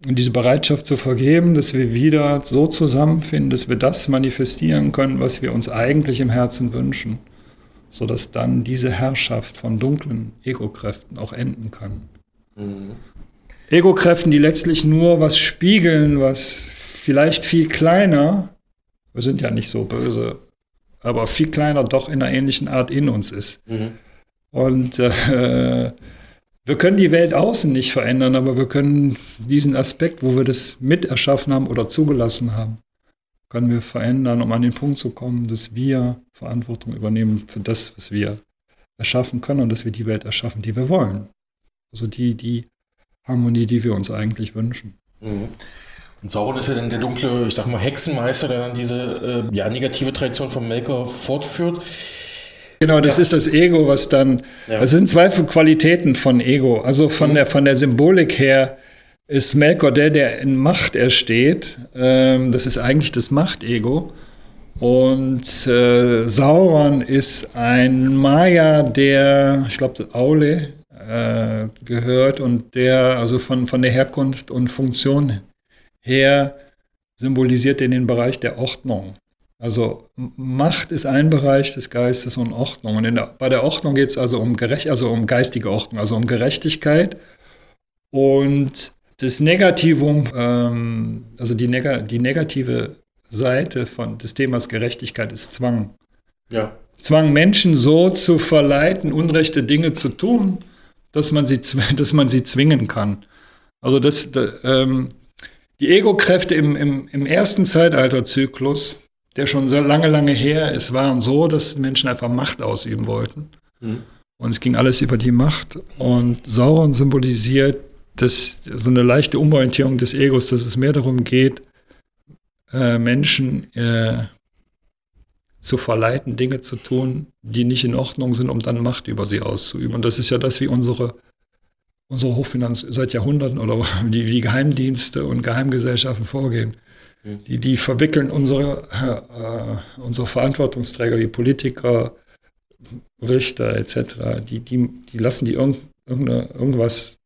diese Bereitschaft zu vergeben, dass wir wieder so zusammenfinden, dass wir das manifestieren können, was wir uns eigentlich im Herzen wünschen, sodass dann diese Herrschaft von dunklen Ego-Kräften auch enden kann. Mhm. Ego-Kräften, die letztlich nur was spiegeln, was vielleicht viel kleiner, wir sind ja nicht so böse, aber viel kleiner doch in einer ähnlichen Art in uns ist. Mhm. Und äh, wir können die Welt außen nicht verändern, aber wir können diesen Aspekt, wo wir das miterschaffen haben oder zugelassen haben, können wir verändern, um an den Punkt zu kommen, dass wir Verantwortung übernehmen für das, was wir erschaffen können und dass wir die Welt erschaffen, die wir wollen. Also die, die Harmonie, die wir uns eigentlich wünschen. Mhm. Und Sauron ist ja dann der dunkle, ich sag mal, Hexenmeister, der dann diese äh, ja, negative Tradition von Melker fortführt. Genau, das ja. ist das Ego, was dann. Ja. Es sind zwei Qualitäten von Ego. Also von, mhm. der, von der Symbolik her ist Melkor der, der in Macht ersteht. Ähm, das ist eigentlich das Machtego. Und äh, Sauron ist ein Maya, der, ich glaube, Aule, äh, gehört und der also von, von der Herkunft und Funktion her symbolisiert er den Bereich der Ordnung. Also Macht ist ein Bereich des Geistes und Ordnung. Und der, bei der Ordnung geht es also um gerecht, also um geistige Ordnung, also um Gerechtigkeit. Und das Negativum, ähm, also die, neg die negative Seite von, des Themas Gerechtigkeit ist Zwang. Ja. Zwang, Menschen so zu verleiten, unrechte Dinge zu tun, dass man sie, dass man sie zwingen kann. Also das, ähm, die Ego-Kräfte im, im, im ersten Zeitalterzyklus, der schon so lange, lange her ist, waren so, dass Menschen einfach Macht ausüben wollten. Mhm. Und es ging alles über die Macht. Und Sauron symbolisiert das, so eine leichte Umorientierung des Egos, dass es mehr darum geht, äh, Menschen äh, zu verleiten, Dinge zu tun, die nicht in Ordnung sind, um dann Macht über sie auszuüben. Und das ist ja das, wie unsere, unsere Hochfinanz seit Jahrhunderten oder die, die Geheimdienste und Geheimgesellschaften vorgehen. Die, die verwickeln unsere, äh, unsere Verantwortungsträger, die Politiker, Richter etc., die, die, die lassen die irgendwas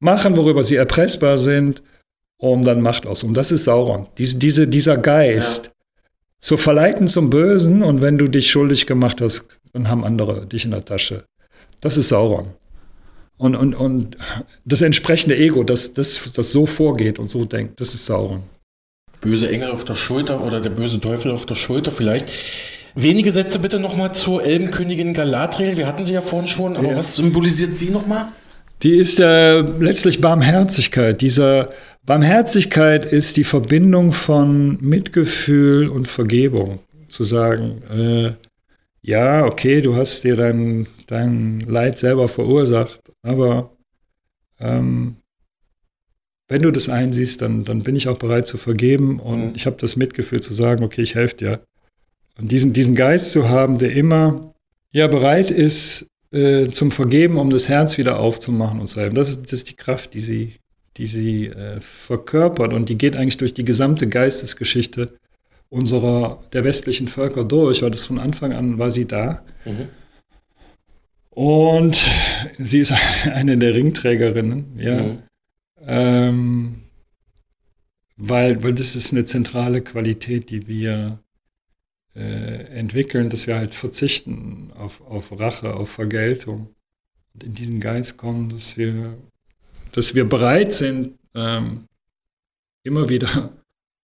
machen, worüber sie erpressbar sind, um dann Macht aus. Und das ist Sauron. Diese, diese, dieser Geist, ja. zu verleiten zum Bösen und wenn du dich schuldig gemacht hast, dann haben andere dich in der Tasche. Das ist Sauron. Und, und, und das entsprechende Ego, das, das, das so vorgeht und so denkt, das ist Sauron. Böse Engel auf der Schulter oder der böse Teufel auf der Schulter vielleicht. Wenige Sätze bitte nochmal zur Elbenkönigin Galadriel. Wir hatten sie ja vorhin schon, aber ja. was symbolisiert sie nochmal? Die ist äh, letztlich Barmherzigkeit. Dieser Barmherzigkeit ist die Verbindung von Mitgefühl und Vergebung. Zu sagen, äh, ja, okay, du hast dir dein, dein Leid selber verursacht, aber ähm, wenn du das einsiehst, dann, dann bin ich auch bereit zu vergeben und mhm. ich habe das Mitgefühl zu sagen, okay, ich helfe dir. Und diesen, diesen Geist zu haben, der immer ja bereit ist äh, zum Vergeben, um das Herz wieder aufzumachen und zu helfen, das ist, das ist die Kraft, die sie, die sie äh, verkörpert und die geht eigentlich durch die gesamte Geistesgeschichte unserer, der westlichen Völker durch, weil das von Anfang an war sie da. Mhm. Und sie ist eine der Ringträgerinnen, ja. Mhm. Ähm, weil, weil das ist eine zentrale Qualität, die wir äh, entwickeln, dass wir halt verzichten auf, auf Rache, auf Vergeltung und in diesen Geist kommen, dass wir, dass wir bereit sind, ähm, immer wieder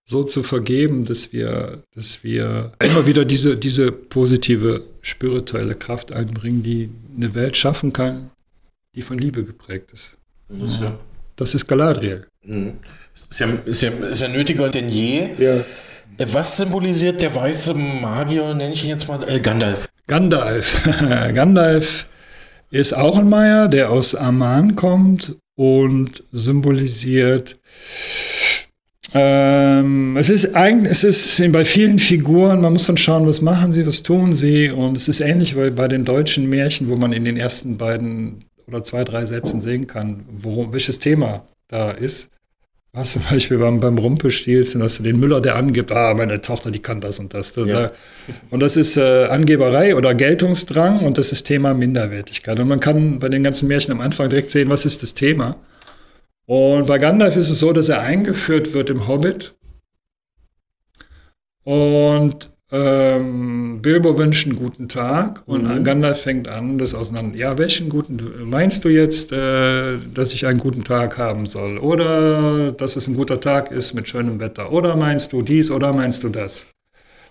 so zu vergeben, dass wir, dass wir immer wieder diese, diese positive spirituelle Kraft einbringen, die eine Welt schaffen kann, die von Liebe geprägt ist. Das ist, ja. Das ist Galadriel. Mhm. Ist, ja, ist, ja, ist ja nötiger denn je. Ja. Äh, was symbolisiert der weiße Magier, nenne ich ihn jetzt mal, äh, Gandalf? Gandalf. Gandalf ist auch ein Meier, der aus Aman kommt und symbolisiert ähm, es ist eigentlich, es ist bei vielen Figuren, man muss dann schauen, was machen sie, was tun sie. Und es ist ähnlich wie bei den deutschen Märchen, wo man in den ersten beiden oder zwei, drei Sätzen sehen kann, worum, welches Thema da ist. Was zum Beispiel beim, beim Rumpelstilzchen, hast du den Müller, der angibt, ah, meine Tochter, die kann das und das. Ja. Und das ist äh, Angeberei oder Geltungsdrang und das ist Thema Minderwertigkeit. Und man kann bei den ganzen Märchen am Anfang direkt sehen, was ist das Thema. Und bei Gandalf ist es so, dass er eingeführt wird im Hobbit. Und ähm, Bilbo wünscht einen guten Tag und mhm. Gandalf fängt an, das auseinander. Ja, welchen guten meinst du jetzt, äh, dass ich einen guten Tag haben soll? Oder dass es ein guter Tag ist mit schönem Wetter? Oder meinst du dies oder meinst du das?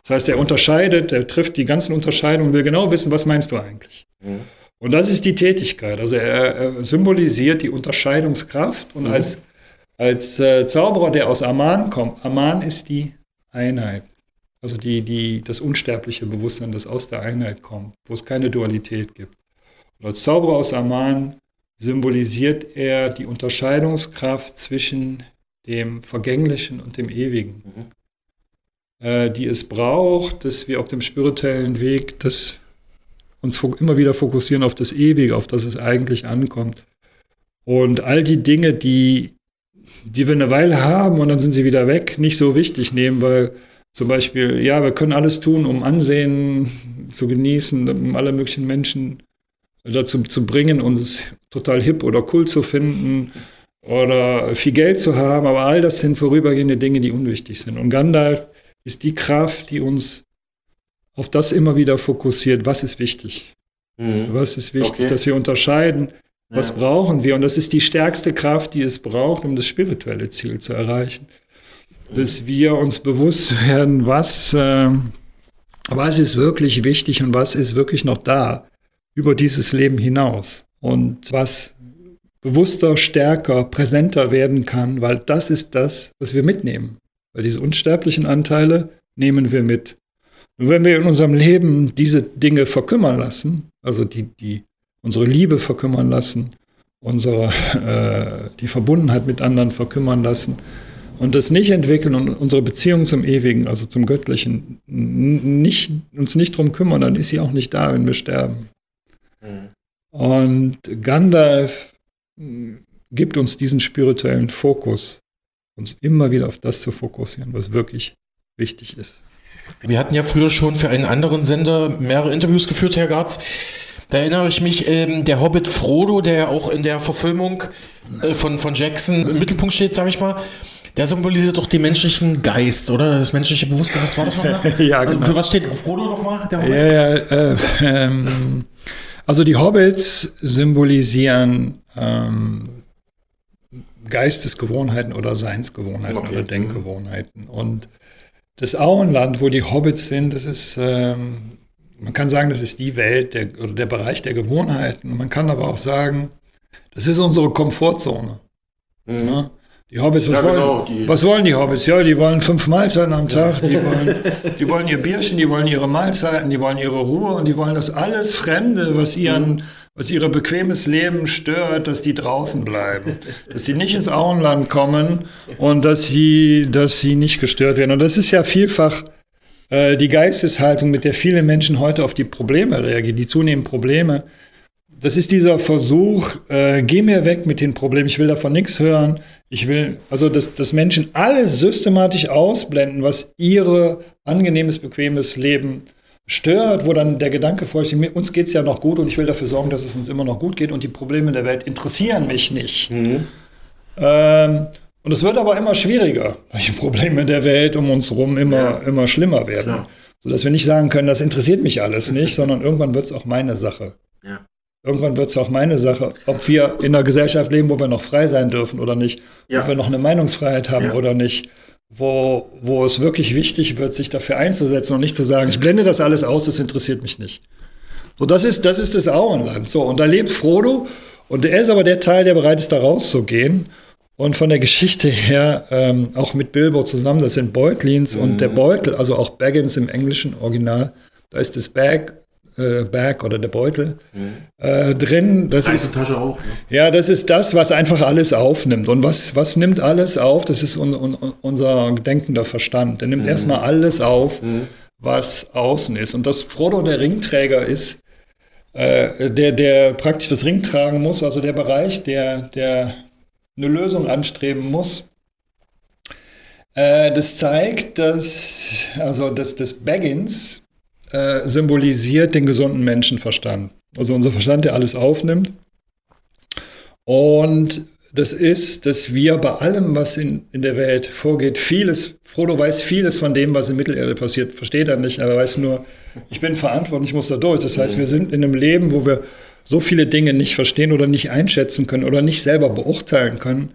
Das heißt, er unterscheidet, er trifft die ganzen Unterscheidungen, will genau wissen, was meinst du eigentlich? Mhm. Und das ist die Tätigkeit. Also er, er symbolisiert die Unterscheidungskraft und mhm. als, als äh, Zauberer, der aus Aman kommt, Aman ist die Einheit. Also die, die, das unsterbliche Bewusstsein, das aus der Einheit kommt, wo es keine Dualität gibt. Und als Zauberer aus Aman symbolisiert er die Unterscheidungskraft zwischen dem Vergänglichen und dem Ewigen, mhm. äh, die es braucht, dass wir auf dem spirituellen Weg das uns immer wieder fokussieren auf das Ewige, auf das es eigentlich ankommt. Und all die Dinge, die, die wir eine Weile haben und dann sind sie wieder weg, nicht so wichtig nehmen, weil zum Beispiel, ja, wir können alles tun, um Ansehen zu genießen, um alle möglichen Menschen dazu zu bringen, uns total hip oder cool zu finden oder viel Geld zu haben, aber all das sind vorübergehende Dinge, die unwichtig sind. Und Gandalf ist die Kraft, die uns auf das immer wieder fokussiert, was ist wichtig. Mhm. Was ist wichtig, okay. dass wir unterscheiden, was ja. brauchen wir. Und das ist die stärkste Kraft, die es braucht, um das spirituelle Ziel zu erreichen. Dass wir uns bewusst werden, was, äh, was ist wirklich wichtig und was ist wirklich noch da über dieses Leben hinaus. Und was bewusster, stärker, präsenter werden kann, weil das ist das, was wir mitnehmen. Weil diese unsterblichen Anteile nehmen wir mit. Und wenn wir in unserem Leben diese Dinge verkümmern lassen, also die, die unsere Liebe verkümmern lassen, unsere, äh, die Verbundenheit mit anderen verkümmern lassen und das nicht entwickeln und unsere Beziehung zum Ewigen, also zum Göttlichen, nicht, uns nicht drum kümmern, dann ist sie auch nicht da, wenn wir sterben. Mhm. Und Gandalf hm, gibt uns diesen spirituellen Fokus, uns immer wieder auf das zu fokussieren, was wirklich wichtig ist. Wir hatten ja früher schon für einen anderen Sender mehrere Interviews geführt, Herr Garz. Da erinnere ich mich, ähm, der Hobbit Frodo, der ja auch in der Verfilmung äh, von, von Jackson im Mittelpunkt steht, sage ich mal, der symbolisiert doch den menschlichen Geist, oder? Das menschliche Bewusstsein, was war das nochmal? ja, also, genau. Für was steht Frodo nochmal? Ja, ja, äh, ähm, also die Hobbits symbolisieren ähm, Geistesgewohnheiten oder Seinsgewohnheiten Okay. oder Denkgewohnheiten. Und das Auenland, wo die Hobbits sind, das ist, ähm, man kann sagen, das ist die Welt der, oder der Bereich der Gewohnheiten. Man kann aber auch sagen, das ist unsere Komfortzone. Ja? Die Hobbits, was, Ja, genau, wollen, die- was wollen die Hobbits? Ja, die wollen fünf Mahlzeiten am Tag, die wollen, die wollen ihr Bierchen, die wollen ihre Mahlzeiten, die wollen ihre Ruhe und die wollen das alles Fremde, was ihren, was ihre bequemes Leben stört, dass die draußen bleiben. Dass sie nicht ins Auenland kommen und dass sie, dass sie nicht gestört werden. Und das ist ja vielfach äh, die Geisteshaltung, mit der viele Menschen heute auf die Probleme reagieren, die zunehmenden Probleme. Das ist dieser Versuch, äh, geh mir weg mit den Problemen, ich will davon nichts hören. Ich will, also dass, dass Menschen alles systematisch ausblenden, was ihre angenehmes, bequemes Leben stört, wo dann der Gedanke folgt, mir- uns geht's ja noch gut und ich will dafür sorgen, dass es uns immer noch gut geht und die Probleme der Welt interessieren mich nicht. Ähm, und es wird aber immer schwieriger, weil die Probleme der Welt um uns herum immer, immer schlimmer werden. Klar. Sodass wir nicht sagen können, das interessiert mich alles nicht, sondern irgendwann wird es auch meine Sache. Ja. Irgendwann wird es auch meine Sache, ob wir in einer Gesellschaft leben, wo wir noch frei sein dürfen oder nicht, Ja. ob wir noch eine Meinungsfreiheit haben Ja. oder nicht, wo, wo es wirklich wichtig wird, sich dafür einzusetzen und nicht zu sagen, ich blende das alles aus, das interessiert mich nicht. So, das ist, das ist das Auenland. So, und da lebt Frodo und er ist aber der Teil, der bereit ist, da rauszugehen. Und von der Geschichte her ähm, auch mit Bilbo zusammen, das sind Beutlins und der Beutel, also auch Baggins im englischen Original, da ist das Bag, äh, Bag oder der Beutel äh, drin. Das ist, Tasche auch. Ne? ja, das ist das, was einfach alles aufnimmt. Und was, was nimmt alles auf? Das ist un, un, unser denkender Verstand. Der nimmt erstmal alles auf, was außen ist. Und dass Frodo der Ringträger ist, äh, der, der praktisch das Ring tragen muss, also der Bereich, der, der eine Lösung anstreben muss. Äh, das zeigt, dass, also dass das Baggins äh, symbolisiert den gesunden Menschenverstand. Also unser Verstand, der alles aufnimmt. Und das ist, dass wir bei allem, was in, in der Welt vorgeht, vieles, Frodo weiß vieles von dem, was in Mittelerde passiert, versteht er nicht, aber er weiß nur, ich bin verantwortlich, ich muss da durch. Das heißt, wir sind in einem Leben, wo wir so viele Dinge nicht verstehen oder nicht einschätzen können oder nicht selber beurteilen können.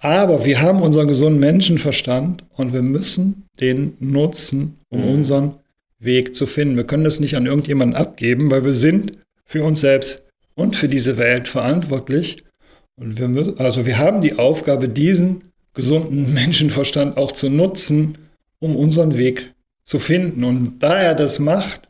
Aber wir haben unseren gesunden Menschenverstand und wir müssen den nutzen, um unseren Weg zu finden. Wir können das nicht an irgendjemanden abgeben, weil wir sind für uns selbst und für diese Welt verantwortlich. Und wir müssen, also wir haben die Aufgabe, diesen gesunden Menschenverstand auch zu nutzen, um unseren Weg zu finden. Und da er das macht,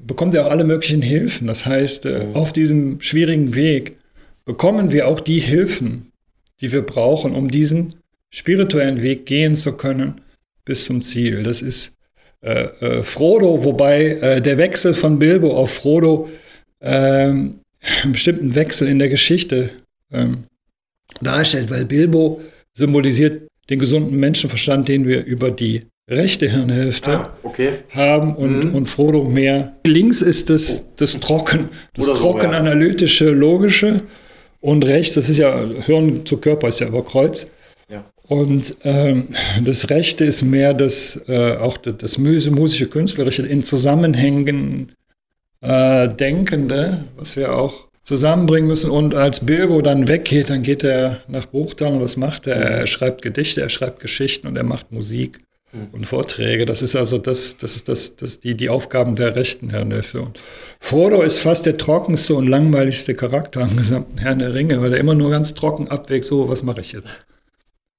bekommt er auch alle möglichen Hilfen. Das heißt, äh, auf diesem schwierigen Weg bekommen wir auch die Hilfen, die wir brauchen, um diesen spirituellen Weg gehen zu können bis zum Ziel. Das ist äh, äh, Frodo, wobei äh, der Wechsel von Bilbo auf Frodo ähm, einen bestimmten Wechsel in der Geschichte ähm, darstellt, weil Bilbo symbolisiert den gesunden Menschenverstand, den wir über die rechte Hirnhälfte Ah, okay. haben und, und Frodo mehr. Links ist das, das Trocken, das Oder so, trocken ja. analytische, logische und rechts, das ist ja Hirn zu Körper, ist ja über Kreuz. Und ähm, das Rechte ist mehr das, äh, auch das, das Mus- musische, künstlerische, in Zusammenhängen äh, Denkende, was wir auch zusammenbringen müssen. Und als Bilbo dann weggeht, dann geht er nach Bruchtal und was macht er? Er schreibt Gedichte, er schreibt Geschichten und er macht Musik und Vorträge. Das ist also das, das ist das, das die, die Aufgaben der rechten Hirnhilfe. Und Frodo ist fast der trockenste und langweiligste Charakter am gesamten Herrn der Ringe, weil er immer nur ganz trocken abwägt, so, was mache ich jetzt?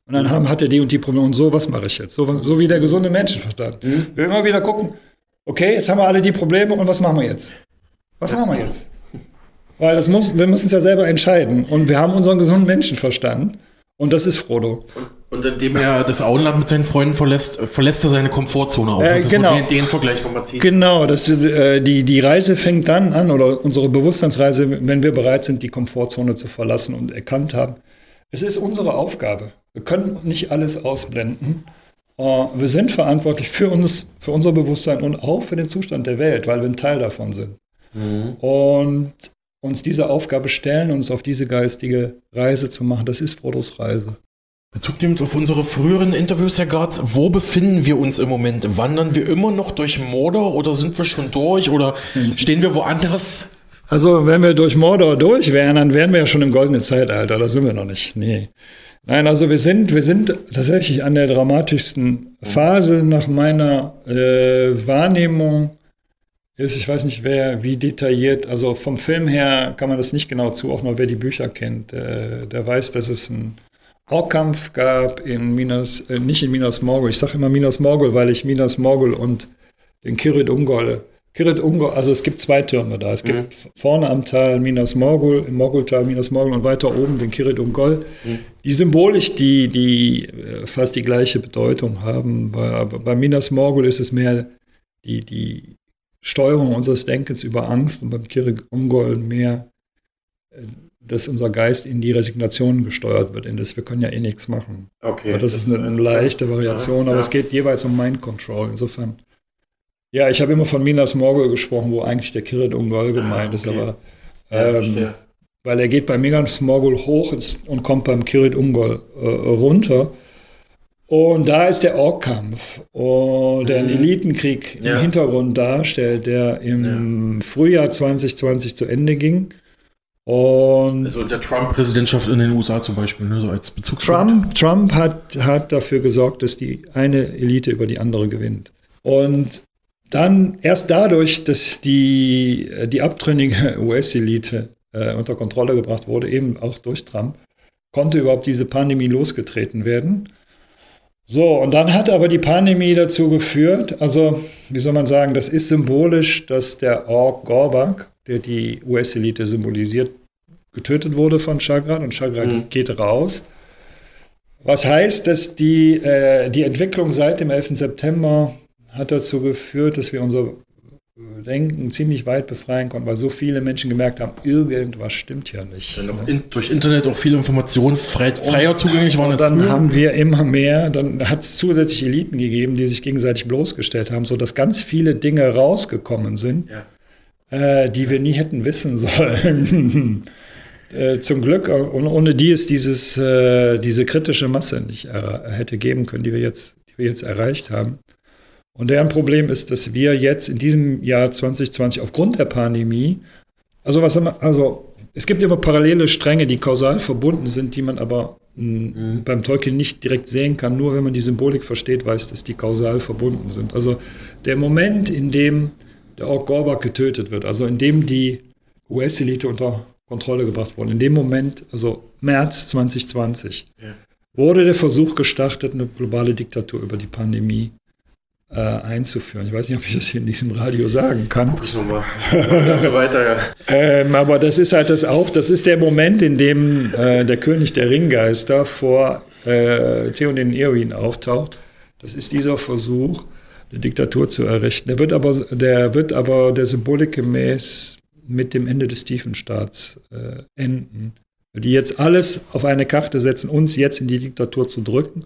Und dann haben, hat er die und die Probleme und so, was mache ich jetzt? So, so wie der gesunde Menschenverstand. Wir immer wieder gucken, okay, jetzt haben wir alle die Probleme und was machen wir jetzt? Was machen wir jetzt? Weil das muss, wir müssen es ja selber entscheiden. Und wir haben unseren gesunden Menschenverstand. Und das ist Frodo. Und indem er das Auenland mit seinen Freunden verlässt, verlässt er seine Komfortzone auch. Äh, ist genau. Den, den Vergleich nochmal ziehen. Genau, das, äh, die, die Reise fängt dann an, oder unsere Bewusstseinsreise, wenn wir bereit sind, die Komfortzone zu verlassen und erkannt haben, es ist unsere Aufgabe. Wir können nicht alles ausblenden. Äh, wir sind verantwortlich für uns, für unser Bewusstsein und auch für den Zustand der Welt, weil wir ein Teil davon sind. Mhm. Und uns diese Aufgabe stellen, uns auf diese geistige Reise zu machen. Das ist Frodos Reise. Bezug nehmend auf unsere früheren Interviews, Herr Garz, wo befinden wir uns im Moment? Wandern wir immer noch durch Mordor oder sind wir schon durch oder stehen wir woanders? Also, wenn wir durch Mordor durch wären, dann wären wir ja schon im goldenen Zeitalter. Da sind wir noch nicht. Nee. Nein, also wir sind, wir sind tatsächlich an der dramatischsten Phase nach meiner äh, Wahrnehmung. Ich weiß nicht, wer wie detailliert, also vom Film her kann man das nicht genau zuordnen, wer die Bücher kennt, äh, der weiß, dass es ein Orkkampf gab in Minas, äh, nicht in Minas Morgul. Ich sage immer Minas Morgul, weil ich Minas Morgul und den Kirit Ungol. Kirit Ungol, also es gibt zwei Türme da. Es gibt mhm. vorne am Tal Minas Morgul, im Morgultal Minas Morgul und weiter oben den Kirit Ungol, mhm. die symbolisch die, die äh, fast die gleiche Bedeutung haben. Bei, bei Minas Morgul ist es mehr die, die Steuerung unseres Denkens über Angst und beim Kirit Ungol mehr äh, dass unser Geist in die Resignation gesteuert wird, in das wir können ja eh nichts machen. Okay. Aber das, das ist eine, eine leichte Variation, ja, aber ja. es geht jeweils um Mind Control. Insofern. Ja, ich habe immer von Minas Morgul gesprochen, wo eigentlich der Kirit Ungol gemeint ah, okay. ist, aber ähm, weil er geht bei Minas Morgul hoch und kommt beim Kirit Ungol äh, runter. Und da ist der Orkkampf, oh, der einen mhm. Elitenkrieg ja. im Hintergrund darstellt, der im Frühjahr 2020 zu Ende ging. Und also der Trump-Präsidentschaft in den USA zum Beispiel, ne, so als Bezugspunkt. Trump, Trump hat, hat dafür gesorgt, dass die eine Elite über die andere gewinnt. Und dann erst dadurch, dass die, die abtrünnige US-Elite äh, unter Kontrolle gebracht wurde, eben auch durch Trump, konnte überhaupt diese Pandemie losgetreten werden. So, und dann hat aber die Pandemie dazu geführt, also wie soll man sagen, das ist symbolisch, dass der Ork Gorbak, der die US-Elite symbolisiert, getötet wurde von Chagrin und Chagrin mhm. geht raus. Was heißt, dass die, äh, die Entwicklung seit dem 11. September hat dazu geführt, dass wir unser Denken ziemlich weit befreien konnten, weil so viele Menschen gemerkt haben, irgendwas stimmt ja nicht. Dann in, durch Internet auch viele Informationen frei, freier und, zugänglich waren als Dann früher. haben wir immer mehr, dann hat es zusätzlich Eliten gegeben, die sich gegenseitig bloßgestellt haben, sodass ganz viele Dinge rausgekommen sind. Ja äh, die wir nie hätten wissen sollen. äh, zum Glück, und ohne die es dieses, äh, diese kritische Masse nicht hätte geben können, die wir, jetzt, die wir jetzt erreicht haben. Und deren Problem ist, dass wir jetzt in diesem Jahr 2020 aufgrund der Pandemie, also was also es gibt immer parallele Stränge, die kausal verbunden sind, die man aber mhm. beim Tolkien nicht direkt sehen kann. Nur wenn man die Symbolik versteht, weiß, dass die kausal verbunden sind. Also der Moment, in dem der Ork Gorbak getötet wird, also in dem die US-Elite unter Kontrolle gebracht wurde. In dem Moment, also März 2020, ja. wurde der Versuch gestartet, eine globale Diktatur über die Pandemie äh, einzuführen. Ich weiß nicht, ob ich das hier in diesem Radio sagen kann. Guck ich nochmal. Also weiter, ja. ähm, aber das ist halt das auch, das ist der Moment, in dem äh, der König der Ringgeister vor äh, Theoden Eowyn auftaucht. Das ist dieser Versuch, eine Diktatur zu errichten. Der wird aber der, wird aber der Symbolik gemäß mit dem Ende des Tiefenstaats äh, enden. Die jetzt alles auf eine Karte setzen, uns jetzt in die Diktatur zu drücken.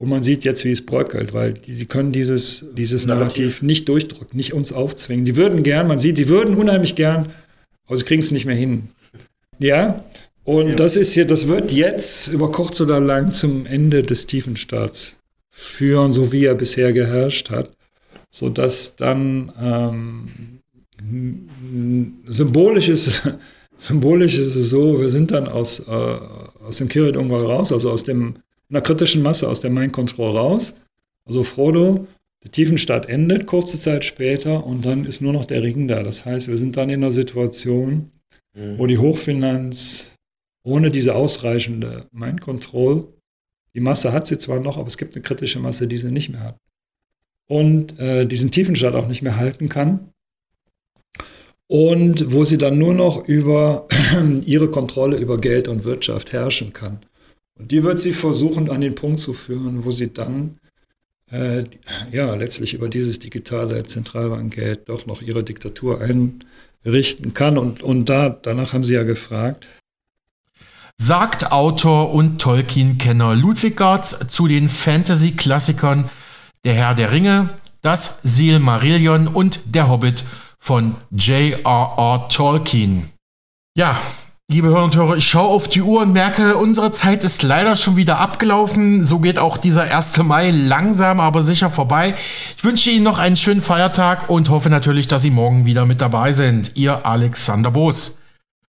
Und man sieht jetzt, wie es bröckelt, weil die, die können dieses, dieses Narrativ nicht durchdrücken, nicht uns aufzwingen. Die würden gern, man sieht, die würden unheimlich gern, aber sie kriegen es nicht mehr hin. Ja, und ja. das ist hier, das wird jetzt über kurz oder lang zum Ende des Tiefenstaats führen, so wie er bisher geherrscht hat sodass dann ähm, symbolisch, ist, symbolisch ist es so, wir sind dann aus, äh, aus dem Kirit Ungol raus, also aus dem, einer kritischen Masse, aus der Mind Control raus. Also Frodo, der Tiefenstadt endet kurze Zeit später und dann ist nur noch der Ring da. Das heißt, wir sind dann in einer Situation, mhm. wo die Hochfinanz ohne diese ausreichende Mind Control, die Masse hat sie zwar noch, aber es gibt eine kritische Masse, die sie nicht mehr hat und äh, diesen Tiefenstadt auch nicht mehr halten kann. Und wo sie dann nur noch über ihre Kontrolle über Geld und Wirtschaft herrschen kann. Und die wird sie versuchen an den Punkt zu führen, wo sie dann äh, ja letztlich über dieses digitale Zentralbankgeld doch noch ihre Diktatur einrichten kann. Und, und da, danach haben sie ja gefragt. Sagt Autor und Tolkien-Kenner Ludwig Gartz zu den Fantasy-Klassikern der Herr der Ringe, das Silmarillion und der Hobbit von J.R.R. Tolkien. Ja, liebe Hörer und Hörer, ich schaue auf die Uhr und merke, unsere Zeit ist leider schon wieder abgelaufen. So geht auch dieser 1. Mai langsam, aber sicher vorbei. Ich wünsche Ihnen noch einen schönen Feiertag und hoffe natürlich, dass Sie morgen wieder mit dabei sind. Ihr Alexander Boos.